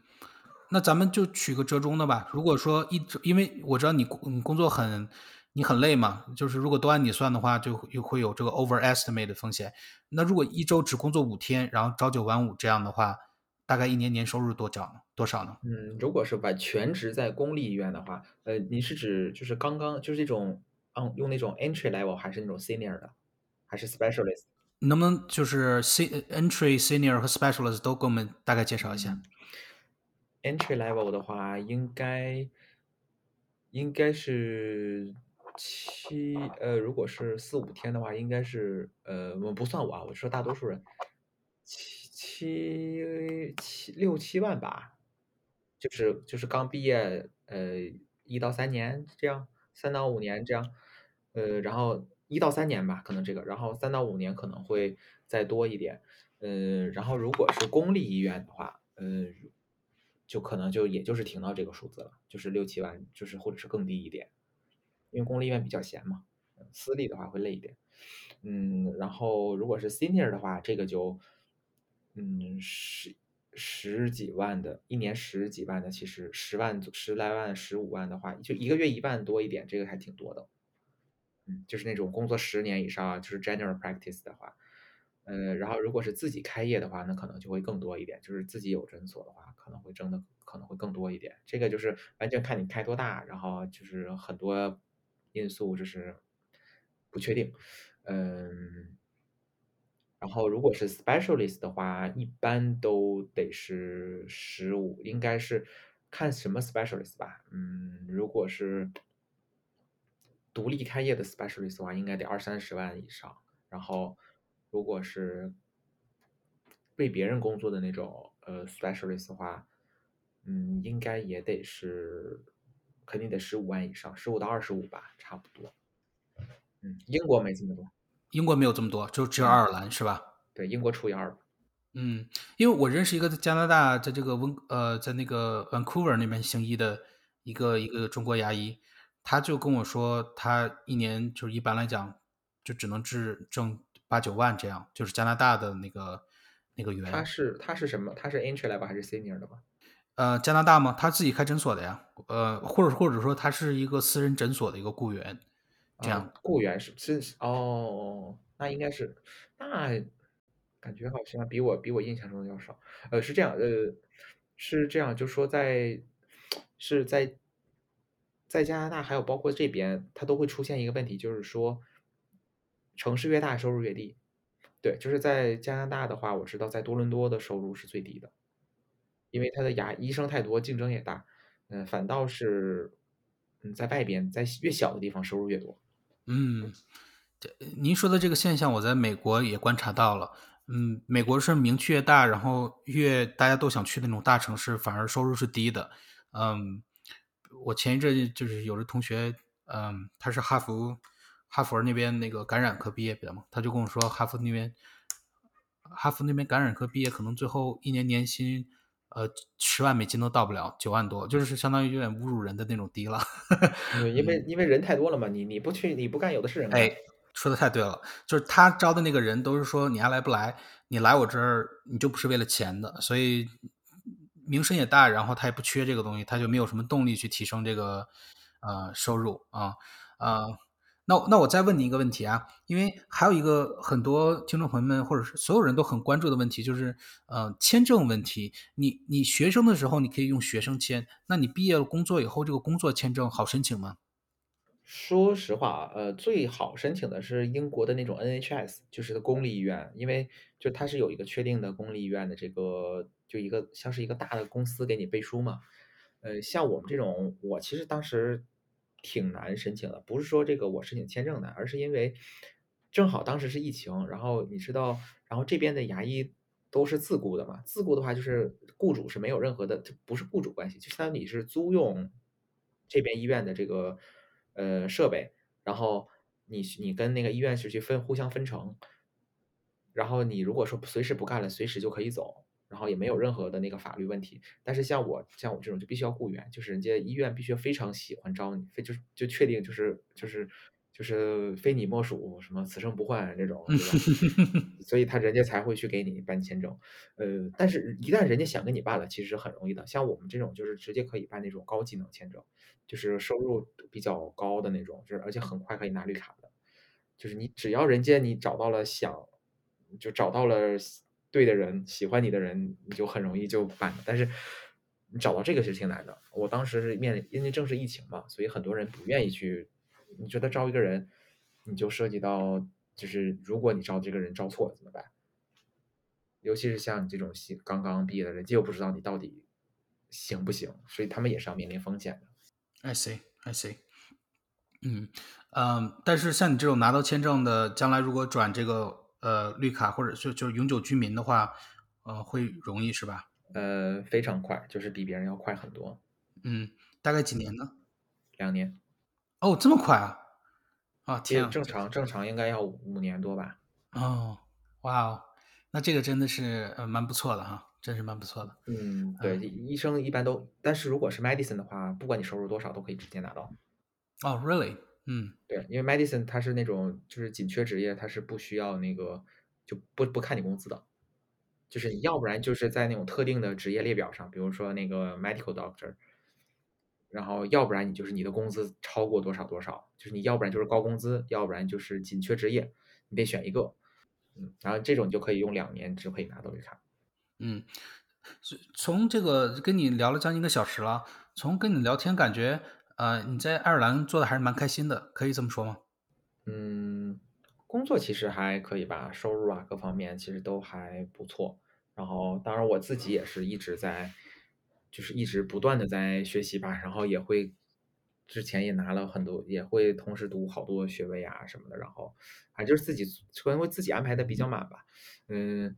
那咱们就取个折中的吧。如果说一周，因为我知道你工你工作很你很累嘛，就是如果都按你算的话，就又会有这个 overestimate 的风险。那如果一周只工作五天，然后朝九晚五这样的话，大概一年年收入多少呢？多少呢？嗯，如果是把全职在公立医院的话，呃，你是指就是刚刚就是这种，嗯，用那种 entry level 还是那种 senior 的，还是 specialist？你能不能就是 C entry、senior 和 specialist 都给我们大概介绍一下？嗯 entry level 的话，应该应该是七呃，如果是四五天的话，应该是呃，我不算我啊，我说大多数人七七七六七万吧，就是就是刚毕业呃一到三年这样，三到五年这样，呃，然后一到三年吧，可能这个，然后三到五年可能会再多一点，呃，然后如果是公立医院的话，呃，就可能就也就是停到这个数字了，就是六七万，就是或者是更低一点，因为公立医院比较闲嘛，私立的话会累一点，嗯，然后如果是 senior 的话，这个就嗯十十几万的，一年十几万的，其实十万十来万、十五万的话，就一个月一万多一点，这个还挺多的。嗯，就是那种工作十年以上，就是 general practice 的话，呃，然后如果是自己开业的话，那可能就会更多一点，就是自己有诊所的话，可能会挣的可能会更多一点。这个就是完全看你开多大，然后就是很多因素就是不确定，嗯。然后如果是 specialist 的话，一般都得是十五，应该是看什么 specialist 吧。嗯，如果是独立开业的 specialist 的话，应该得二三十万以上。然后如果是为别人工作的那种呃 specialist 的话，嗯，应该也得是肯定得十五万以上，十五到二十五吧，差不多。嗯，英国没这么多。英国没有这么多，就只有爱尔兰是吧？对，英国除以二。嗯，因为我认识一个在加拿大，在这个温呃，在那个 Vancouver 那边行医的一个一个中国牙医，他就跟我说，他一年就是一般来讲，就只能治挣八九万这样，就是加拿大的那个那个他。是他是什么？他是 entry level 还是 senior 的吗？呃，加拿大吗？他自己开诊所的呀，呃，或者或者说他是一个私人诊所的一个雇员，这样。啊，雇员是是是哦，那应该是那感觉好像比我比我印象中的要少。呃，是这样，呃，是这样，就说在是在在加拿大，还有包括这边，它都会出现一个问题，就是说城市越大，收入越低。对，就是在加拿大的话，我知道在多伦多的收入是最低的，因为他的牙医生太多，竞争也大。嗯、反倒是嗯，在外边，在越小的地方收入越多。嗯，这您说的这个现象，我在美国也观察到了。嗯，美国是名气越大，然后越大家都想去那种大城市，反而收入是低的。嗯，我前一阵就是有的同学，嗯，他是哈佛哈佛那边那个感染科毕业的嘛，他就跟我说，哈佛那边哈佛那边感染科毕业，可能最后一年年薪呃十万美金都到不了，九万多，就是相当于有点侮辱人的那种低了。对，因为因为人太多了嘛，你你不去你不干，有的是人干。哎，说的太对了，就是他招的那个人都是说你爱来不来，你来我这儿你就不是为了钱的，所以名声也大，然后他也不缺这个东西，他就没有什么动力去提升这个呃收入啊啊。那那我再问你一个问题啊，因为还有一个很多听众朋友们或者是所有人都很关注的问题，就是呃签证问题。你你学生的时候你可以用学生签，那你毕业了工作以后，这个工作签证好申请吗？说实话，呃，最好申请的是英国的那种 NHS，就是的公立医院，因为就它是有一个确定的公立医院的这个，就一个像是一个大的公司给你背书嘛。呃，像我们这种，我其实当时挺难申请的，不是说这个我申请签证难，而是因为正好当时是疫情，然后你知道，然后这边的牙医都是自雇的嘛，自雇的话就是雇主是没有任何的，不是雇主关系，就相当于你是租用这边医院的这个。呃，设备，然后你你跟那个医院是去分互相分成，然后你如果说随时不干了，随时就可以走，然后也没有任何的那个法律问题。但是像我像我这种就必须要雇员，就是人家医院必须非常喜欢招你，非就是就确定就是就是就是非你莫属，什么此生不换这种，对吧？所以他人家才会去给你办签证。呃，但是一旦人家想跟你办了，其实很容易的。像我们这种就是直接可以办那种高技能签证。就是收入比较高的那种，就是而且很快可以拿绿卡的，就是你只要人家你找到了想，就找到了对的人，喜欢你的人，你就很容易就办。但是你找到这个是挺难的。我当时是面临，因为正是疫情嘛，所以很多人不愿意去。你觉得招一个人，你就涉及到，就是如果你招这个人招错了怎么办？尤其是像你这种新刚刚毕业的人，又不知道你到底行不行，所以他们也是要面临风险的。I see, I see。嗯嗯，但是像你这种拿到签证的，将来如果转这个呃绿卡或者就就是永久居民的话，呃，会容易是吧？呃，非常快，就是比别人要快很多。嗯，大概几年呢？两年。哦，这么快啊！啊，天，正常正常应该要五年多吧？哦，哇哦，那这个真的是呃蛮不错的哈。真是蛮不错的。嗯，对，医生一般都，但是如果是 medicine 的话，不管你收入多少，都可以直接拿到。哦，really？嗯，对，因为 medicine 它是那种就是紧缺职业，它是不需要那个就不不看你工资的，就是你要不然就是在那种特定的职业列表上，比如说那个 medical doctor，然后要不然你就是你的工资超过多少多少，就是你要不然就是高工资，要不然就是紧缺职业，你得选一个。嗯，然后这种你就可以用两年就可以拿到绿卡。嗯，从这个跟你聊了将近一个小时了，从跟你聊天感觉，呃，你在爱尔兰做的还是蛮开心的，可以这么说吗？嗯，工作其实还可以吧，收入啊各方面其实都还不错。然后，当然我自己也是一直在，就是一直不断的在学习吧，然后也会之前也拿了很多，也会同时读好多学位啊什么的。然后，反正就是自己可能自己安排的比较满吧，嗯。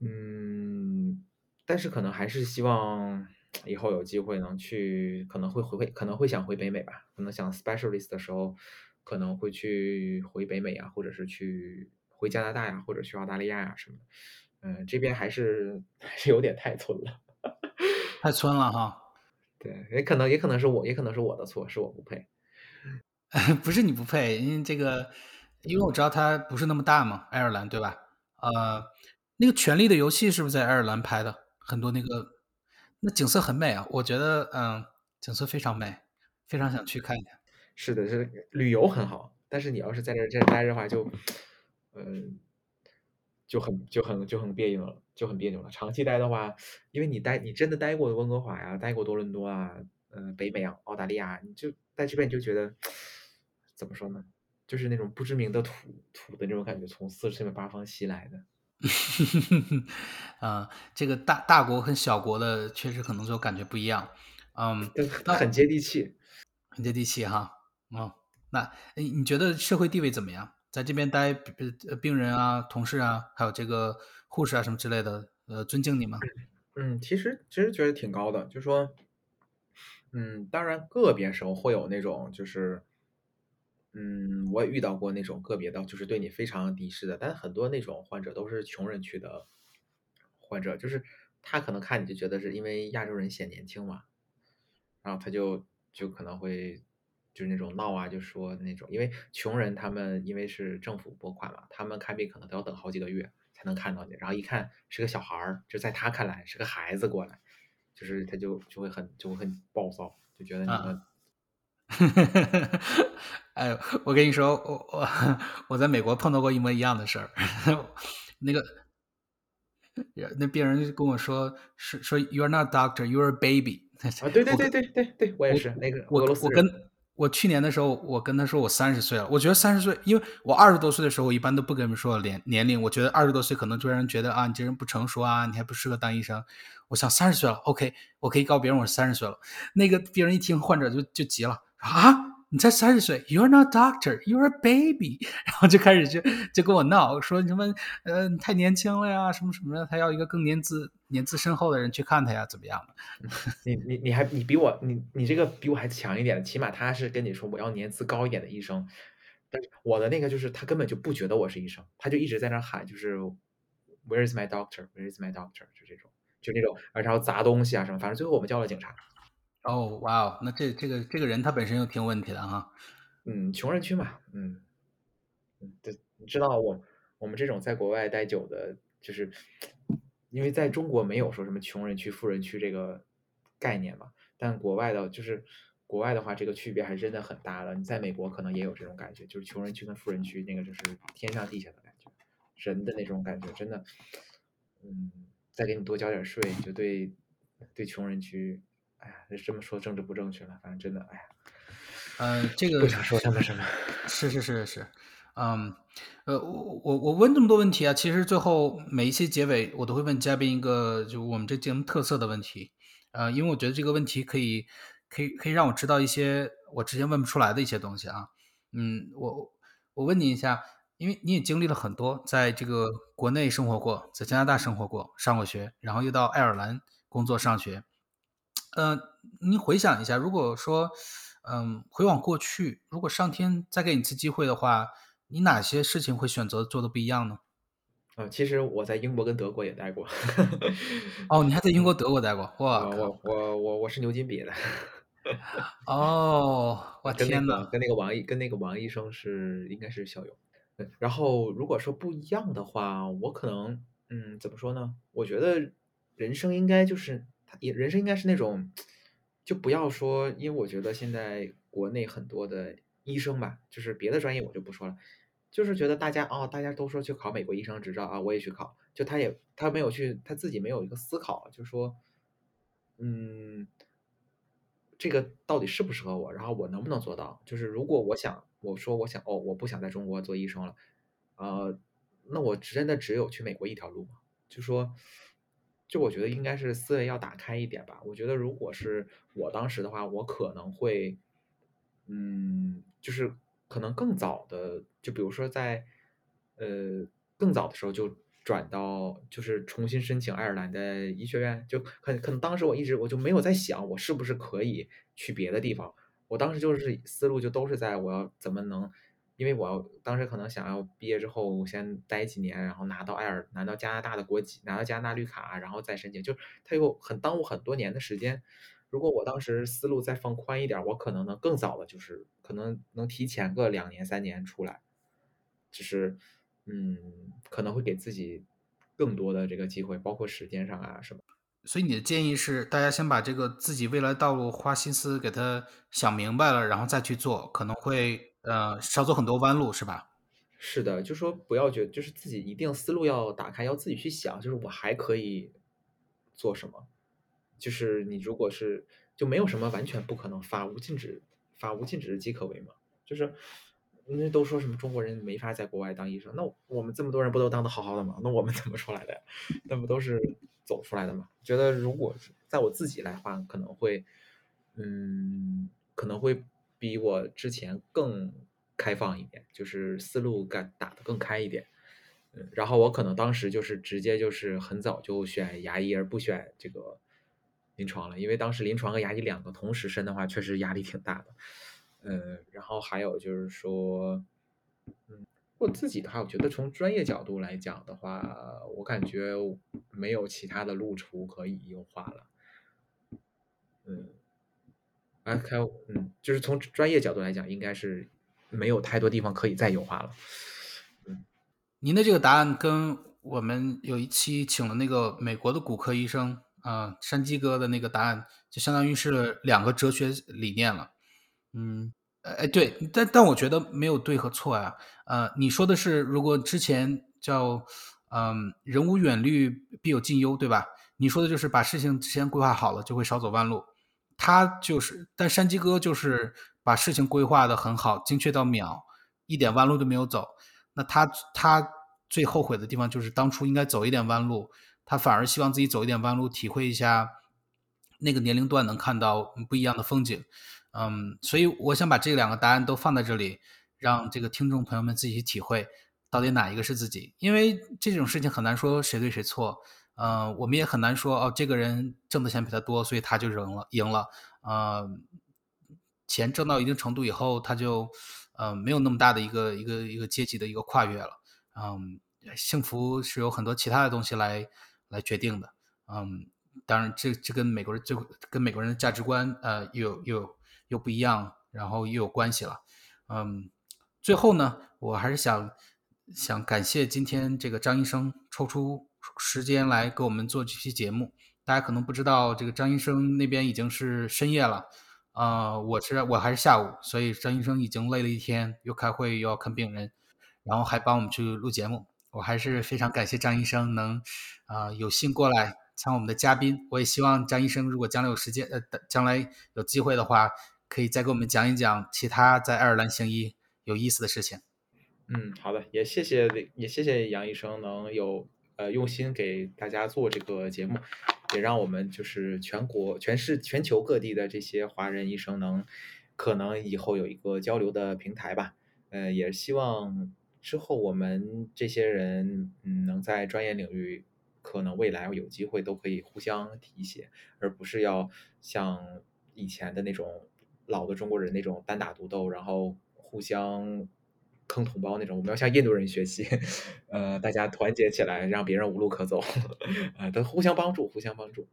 嗯，但是可能还是希望以后有机会能去，可能会回，可能会想回北美吧。可能想 specialist 的时候，可能会去回北美啊，或者是去回加拿大呀，或者去澳大利亚呀什么的。嗯，这边还是还是有点太村了，太村了哈。对，也可能也可能是我，也可能是我的错，是我不配。不是你不配，因为这个，因为我知道它不是那么大嘛，爱尔兰对吧？呃。那个《权力的游戏》是不是在爱尔兰拍的？很多那个，那景色很美啊，我觉得，嗯，景色非常美，非常想去看一看。是的，是旅游很好，但是你要是在这这待着的话，就，嗯，就很就很就很别扭了，就很别扭了。长期待的话，因为你待你真的待过温哥华呀，待过多伦多啊，嗯，北美啊，澳大利亚，你就在这边你就觉得，怎么说呢？就是那种不知名的土土的那种感觉，从四面八方袭来的。啊，这个大大国和小国的确实可能就感觉不一样，嗯，那很接地气，很接地气哈，嗯，那你你觉得社会地位怎么样？在这边待，呃，病人啊、同事啊，还有这个护士啊什么之类的，呃，尊敬你吗？嗯，其实其实觉得挺高的，就说，嗯，当然个别时候会有那种就是，嗯，我也遇到过那种个别的，就是对你非常敌视的，但很多那种患者都是穷人区的患者，就是他可能看你就觉得是因为亚洲人显年轻嘛，然后他就就可能会。就是那种闹啊，就说那种，因为穷人他们因为是政府拨款嘛，他们看病可能都要等好几个月才能看到你，然后一看是个小孩儿，就在他看来是个孩子过来，就是他就就会很就会很暴躁，就觉得你们，哎，我跟你说，我我我在美国碰到过一模一样的事儿，那个那病人就跟我说，是说 You are not doctor, you are a baby。啊，对对对对对对，我也是那个俄罗斯人。我去年的时候，我跟他说我三十岁了。我觉得三十岁，因为我二十多岁的时候，我一般都不跟人说年年龄。我觉得二十多岁可能就让人觉得啊，你这人不成熟啊，你还不适合当医生。我想三十岁了，OK，我可以告别人我是三十岁了。那个病人一听，患者就就急了啊。你才三十岁，You're not doctor, you're a baby，然后就开始就就跟我闹，说什么呃你太年轻了呀，什么什么的，他要一个更年资年资深厚的人去看他呀，怎么样的？你你你还你比我你你这个比我还强一点，起码他是跟你说我要年资高一点的医生，但是我的那个就是他根本就不觉得我是医生，他就一直在那喊，就是 Where is my doctor? Where is my doctor? 就这种就那种，然后砸东西啊什么，反正最后我们叫了警察。哦，哇哦，那这这个这个人他本身又挺有问题的哈。嗯，穷人区嘛，嗯，对，你知道我我们这种在国外待久的，就是因为在中国没有说什么穷人区、富人区这个概念嘛，但国外的，就是国外的话，这个区别还真的很大了。你在美国可能也有这种感觉，就是穷人区跟富人区那个就是天上地下的感觉，人的那种感觉，真的，嗯，再给你多交点税，就对对穷人区。哎呀，这么说政治不正确了，反正真的，哎呀，嗯，这个不想说他们什么，是是是是，嗯，呃，我我我问这么多问题啊，其实最后每一期结尾我都会问嘉宾一个就我们这节目特色的问题，呃，因为我觉得这个问题可以可以可以让我知道一些我之前问不出来的一些东西啊，嗯，我我问你一下，因为你也经历了很多，在这个国内生活过，在加拿大生活过，上过学，然后又到爱尔兰工作上学。呃，您回想一下，如果说，嗯，回往过去，如果上天再给你一次机会的话，你哪些事情会选择做的不一样呢？嗯，其实我在英国跟德国也待过。哦，你还在英国、德国待过？哇，我我我我是牛津毕业的。哦，我天呐，跟那个王医跟那个王医生是应该是校友。然后如果说不一样的话，我可能，嗯，怎么说呢？我觉得人生应该就是。也人生应该是那种，就不要说，因为我觉得现在国内很多的医生吧，就是别的专业我就不说了，就是觉得大家哦，大家都说去考美国医生执照啊，我也去考，就他也他没有去，他自己没有一个思考，就说，嗯，这个到底适不适合我，然后我能不能做到？就是如果我想，我说我想哦，我不想在中国做医生了，呃，那我真的只有去美国一条路吗？就说。就我觉得应该是思维要打开一点吧。我觉得如果是我当时的话，我可能会，嗯，就是可能更早的，就比如说在，呃，更早的时候就转到，就是重新申请爱尔兰的医学院。就可可能当时我一直我就没有在想，我是不是可以去别的地方。我当时就是思路就都是在我要怎么能。因为我当时可能想要毕业之后先待几年，然后拿到爱尔拿到加拿大的国籍，拿到加拿大绿卡，然后再申请，就他又很耽误很多年的时间。如果我当时思路再放宽一点，我可能能更早的，就是可能能提前个两年三年出来，就是嗯，可能会给自己更多的这个机会，包括时间上啊什么。所以你的建议是，大家先把这个自己未来道路花心思给他想明白了，然后再去做，可能会。呃，少走很多弯路是吧？是的，就说不要觉，就是自己一定思路要打开，要自己去想，就是我还可以做什么。就是你如果是就没有什么完全不可能，法无禁止，法无禁止即可为嘛。就是那都说什么中国人没法在国外当医生，那我们这么多人不都当的好好的吗？那我们怎么出来的？那不都是走出来的吗？觉得如果在我自己来话，可能会，嗯，可能会。比我之前更开放一点，就是思路敢打得更开一点。嗯，然后我可能当时就是直接就是很早就选牙医，而不选这个临床了，因为当时临床和牙医两个同时申的话，确实压力挺大的。嗯，然后还有就是说，嗯，我自己的话，我觉得从专业角度来讲的话，我感觉没有其他的路途可以优化了。嗯，啊，开，嗯，就是从专业角度来讲，应该是没有太多地方可以再优化了。嗯，您的这个答案跟我们有一期请了那个美国的骨科医生啊，山鸡哥的那个答案，就相当于是两个哲学理念了。嗯，哎，对，但但我觉得没有对和错呀。呃，你说的是，如果之前叫，嗯，人无远虑，必有近忧，对吧？你说的就是把事情先规划好了，就会少走弯路。他就是，但山鸡哥就是把事情规划的很好，精确到秒，一点弯路都没有走。那他他最后悔的地方就是当初应该走一点弯路，他反而希望自己走一点弯路，体会一下那个年龄段能看到不一样的风景。嗯，所以我想把这两个答案都放在这里，让这个听众朋友们自己去体会，到底哪一个是自己。因为这种事情很难说谁对谁错，嗯，我们也很难说哦，这个人挣的钱比他多，所以他就赢了，赢了。嗯，钱挣到一定程度以后，他就，嗯，没有那么大的一个一个一个阶级的一个跨越了。嗯，幸福是有很多其他的东西来来决定的。嗯，当然，这这跟美国人就跟美国人的价值观，呃，又又有。又不一样，然后又有关系了，嗯，最后呢，我还是想想感谢今天这个张医生抽出时间来给我们做这期节目。大家可能不知道，这个张医生那边已经是深夜了，呃，我是我还是下午，所以张医生已经累了一天，又开会又要看病人，然后还帮我们去录节目。我还是非常感谢张医生能啊有幸过来当我们的嘉宾。我也希望张医生如果将来有时间，呃，将来有机会的话。可以再给我们讲一讲其他在爱尔兰行医有意思的事情。嗯，好的，也谢谢也谢谢杨医生能有呃用心给大家做这个节目，也让我们就是全国全市全球各地的这些华人医生能可能以后有一个交流的平台吧。呃，也希望之后我们这些人嗯能在专业领域可能未来有机会都可以互相提携，而不是要像以前的那种。老的中国人那种单打独斗，然后互相坑同胞那种，我们要向印度人学习，呃，大家团结起来，让别人无路可走，啊，都互相帮助，互相帮助。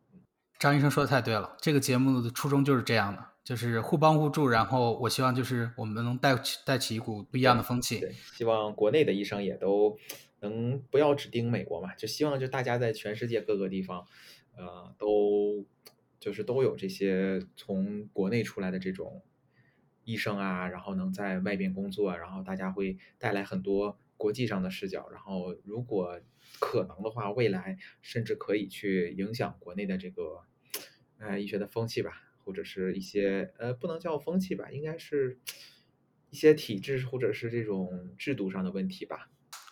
张医生说的太对了，这个节目的初衷就是这样的，就是互帮互助，然后我希望就是我们能带起带起一股不一样的风气。对，希望国内的医生也都能不要只盯美国嘛，就希望就大家在全世界各个地方，呃，都。就是都有这些从国内出来的这种医生啊，然后能在外边工作，然后大家会带来很多国际上的视角，然后如果可能的话，未来甚至可以去影响国内的这个呃医学的风气吧，或者是一些呃不能叫风气吧，应该是一些体制或者是这种制度上的问题吧。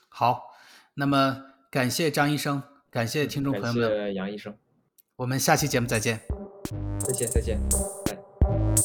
好，那么感谢张医生，感谢听众朋友们，杨医生，我们下期节目再见。再见，再见，拜。